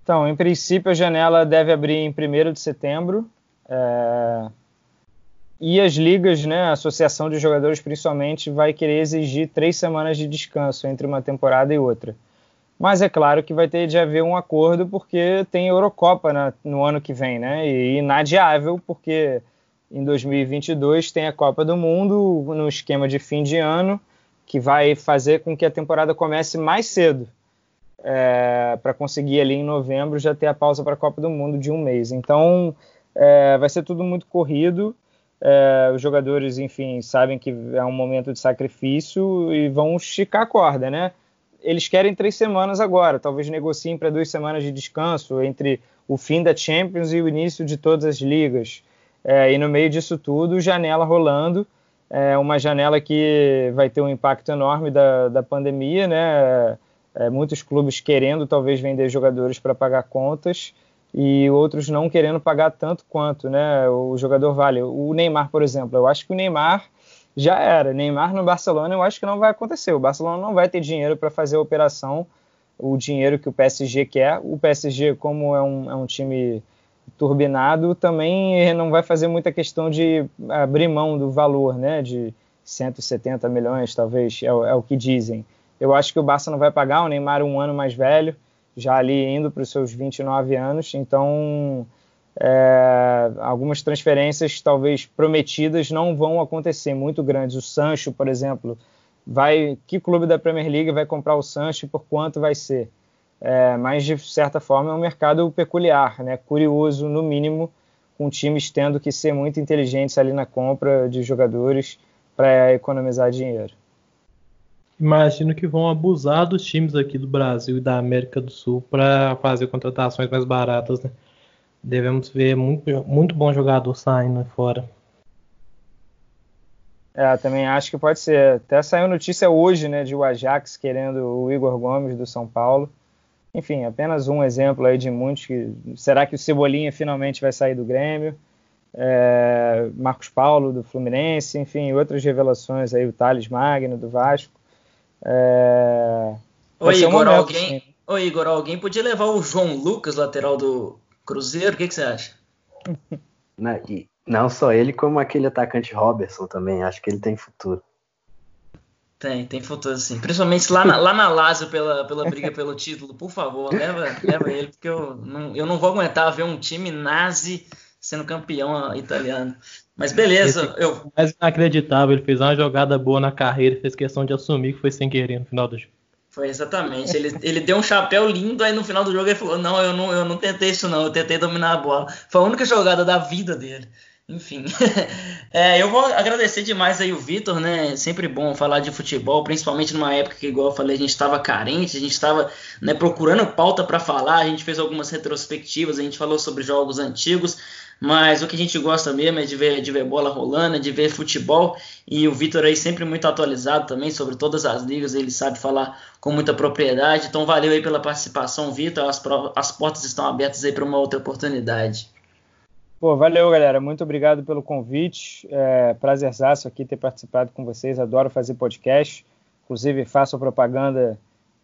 Então, em princípio, a janela deve abrir em 1 de setembro. É... e as ligas, né, a associação de jogadores principalmente, vai querer exigir três semanas de descanso entre uma temporada e outra. Mas é claro que vai ter de haver um acordo porque tem Eurocopa na, no ano que vem, né? E inadiável porque em 2022 tem a Copa do Mundo no esquema de fim de ano que vai fazer com que a temporada comece mais cedo é, para conseguir ali em novembro já ter a pausa para a Copa do Mundo de um mês. Então é, vai ser tudo muito corrido. É, os jogadores, enfim, sabem que é um momento de sacrifício e vão esticar a corda, né? Eles querem três semanas agora, talvez negociem para duas semanas de descanso entre o fim da Champions e o início de todas as ligas. É, e no meio disso tudo, janela rolando, é uma janela que vai ter um impacto enorme da, da pandemia, né? É, muitos clubes querendo talvez vender jogadores para pagar contas e outros não querendo pagar tanto quanto, né? O jogador vale. O Neymar, por exemplo, eu acho que o Neymar já era. Neymar no Barcelona, eu acho que não vai acontecer. O Barcelona não vai ter dinheiro para fazer a operação, o dinheiro que o PSG quer. O PSG, como é um, é um time turbinado, também não vai fazer muita questão de abrir mão do valor, né? De 170 milhões, talvez, é, é o que dizem. Eu acho que o Barça não vai pagar, o Neymar um ano mais velho já ali indo para os seus 29 anos, então é, algumas transferências talvez prometidas não vão acontecer, muito grandes. O Sancho, por exemplo, vai que clube da Premier League vai comprar o Sancho e por quanto vai ser? É, mas de certa forma é um mercado peculiar, né? curioso no mínimo, com times tendo que ser muito inteligentes ali na compra de jogadores para economizar dinheiro imagino que vão abusar dos times aqui do Brasil e da América do Sul para fazer contratações mais baratas, né? Devemos ver muito, muito bom jogador saindo fora. É, também acho que pode ser. Até saiu notícia hoje, né, de o Ajax querendo o Igor Gomes do São Paulo. Enfim, apenas um exemplo aí de muitos. Que, será que o Cebolinha finalmente vai sair do Grêmio? É, Marcos Paulo do Fluminense, enfim, outras revelações aí, o Thales Magno do Vasco. É... Ô, Igor, um alguém, ô Igor, alguém podia levar o João Lucas, lateral do Cruzeiro? O que, que você acha? Não, e não só ele, como aquele atacante Robertson também. Acho que ele tem futuro. Tem, tem futuro sim. Principalmente lá na, lá na Lazio pela, pela briga pelo título. Por favor, leva, leva ele, porque eu não, eu não vou aguentar ver um time nazi sendo campeão italiano. Mas beleza, Esse eu. Mais inacreditável, ele fez uma jogada boa na carreira, fez questão de assumir que foi sem querer no final do jogo. Foi exatamente. Ele, ele deu um chapéu lindo, aí no final do jogo ele falou: Não, eu não, eu não tentei isso, não, eu tentei dominar a bola. Foi a única jogada da vida dele. Enfim, é, eu vou agradecer demais aí o Vitor, né? Sempre bom falar de futebol, principalmente numa época que, igual eu falei, a gente estava carente, a gente estava né, procurando pauta para falar, a gente fez algumas retrospectivas, a gente falou sobre jogos antigos, mas o que a gente gosta mesmo é de ver, de ver bola rolando, de ver futebol. E o Vitor aí sempre muito atualizado também sobre todas as ligas, ele sabe falar com muita propriedade. Então valeu aí pela participação, Vitor. As, as portas estão abertas aí para uma outra oportunidade. Pô, valeu, galera. Muito obrigado pelo convite. É prazerzaço aqui ter participado com vocês. Adoro fazer podcast. Inclusive, faço propaganda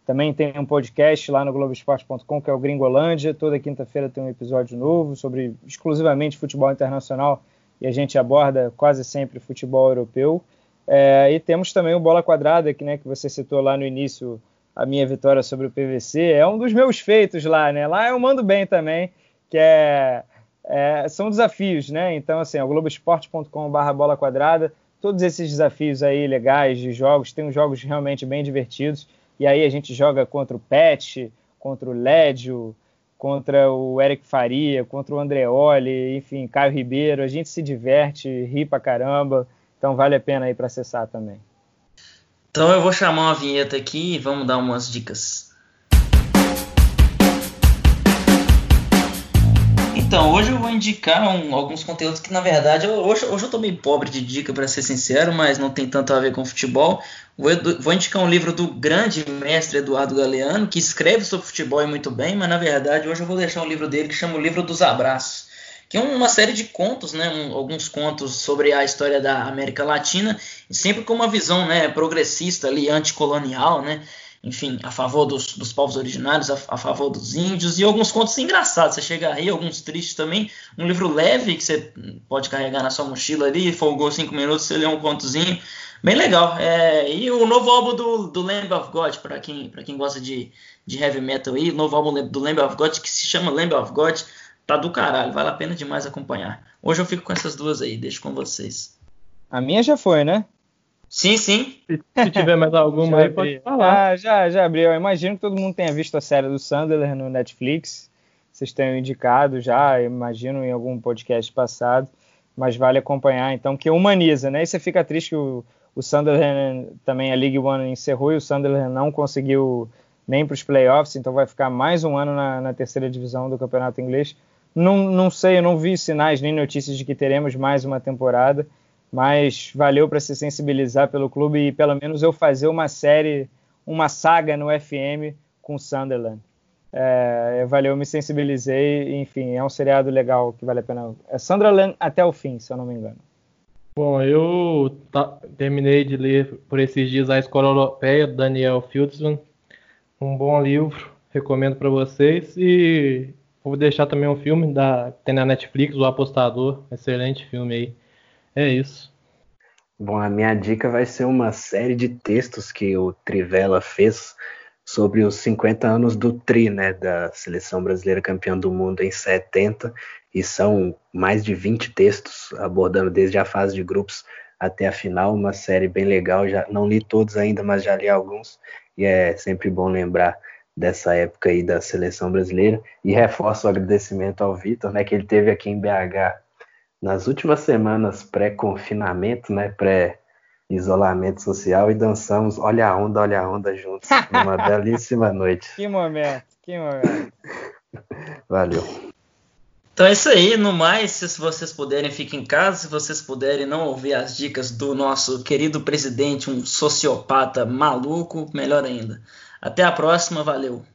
também tem um podcast lá no Globoesporte.com que é o Gringolândia. Toda quinta-feira tem um episódio novo sobre exclusivamente futebol internacional e a gente aborda quase sempre futebol europeu. É, e temos também o Bola Quadrada, que, né, que você citou lá no início, a minha vitória sobre o PVC. É um dos meus feitos lá, né? Lá eu mando bem também, que é, é são desafios, né? Então, assim, é o globoesporte.com.br bola quadrada. Todos esses desafios aí legais de jogos, tem jogos realmente bem divertidos e aí a gente joga contra o Pet, contra o Lédio, contra o Eric Faria, contra o Andreoli, enfim, Caio Ribeiro, a gente se diverte, ri pra caramba, então vale a pena aí para acessar também. Então eu vou chamar uma vinheta aqui e vamos dar umas dicas. Então, hoje eu vou indicar um, alguns conteúdos que, na verdade, eu, hoje, hoje eu tô meio pobre de dica, para ser sincero, mas não tem tanto a ver com futebol. Vou, vou, indicar um livro do grande mestre Eduardo Galeano, que escreve sobre futebol e muito bem, mas na verdade hoje eu vou deixar um livro dele que chama O Livro dos Abraços, que é uma série de contos, né, um, alguns contos sobre a história da América Latina, sempre com uma visão né, progressista ali, anticolonial, né, enfim, a favor dos, dos povos originários, a, a, favor dos índios, e alguns contos engraçados, você chega a rir, alguns tristes também, um livro leve que você pode carregar na sua mochila ali, folgou cinco minutos, você lê um contozinho, bem legal. É, e o novo álbum do, do Lamb of God, para quem, quem gosta de, de heavy metal aí, novo álbum do Lamb of God, que se chama Lamb of God, tá do caralho, vale a pena demais acompanhar. Hoje eu fico com essas duas aí, deixo com vocês. A minha já foi, né? Sim, sim. Se tiver mais alguma aí, pode falar. Ah, já, já abriu. Eu imagino que todo mundo tenha visto a série do Sandler no Netflix. Vocês tenham indicado já, imagino, em algum podcast passado. Mas vale acompanhar, então, que humaniza, né? E você fica triste que o, o Sunderland também, a League One encerrou e o Sunderland não conseguiu nem para os playoffs, então vai ficar mais um ano na, na terceira divisão do campeonato inglês. Não, não sei, eu não vi sinais nem notícias de que teremos mais uma temporada mas valeu para se sensibilizar pelo clube e pelo menos eu fazer uma série, uma saga no FM com Sunderland. É, valeu, me sensibilizei, enfim, é um seriado legal que vale a pena. É Sunderland até o fim, se eu não me engano. Bom, eu tá, terminei de ler por esses dias a Escola Europeia, Daniel Fieldsman, um bom livro, recomendo para vocês e vou deixar também um filme da tem na Netflix, O Apostador, excelente filme aí. É isso. Bom, a minha dica vai ser uma série de textos que o Trivela fez sobre os 50 anos do Tri, né, da seleção brasileira campeã do mundo em 70, e são mais de 20 textos abordando desde a fase de grupos até a final, uma série bem legal, já não li todos ainda, mas já li alguns, e é sempre bom lembrar dessa época aí da seleção brasileira, e reforço o agradecimento ao Vitor, né, que ele teve aqui em BH nas últimas semanas pré-confinamento, né, pré-isolamento social e dançamos Olha a Onda, Olha a Onda juntos numa belíssima noite. Que momento, que momento. Valeu. Então é isso aí, no mais, se vocês puderem, fiquem em casa, se vocês puderem não ouvir as dicas do nosso querido presidente, um sociopata maluco, melhor ainda. Até a próxima, valeu.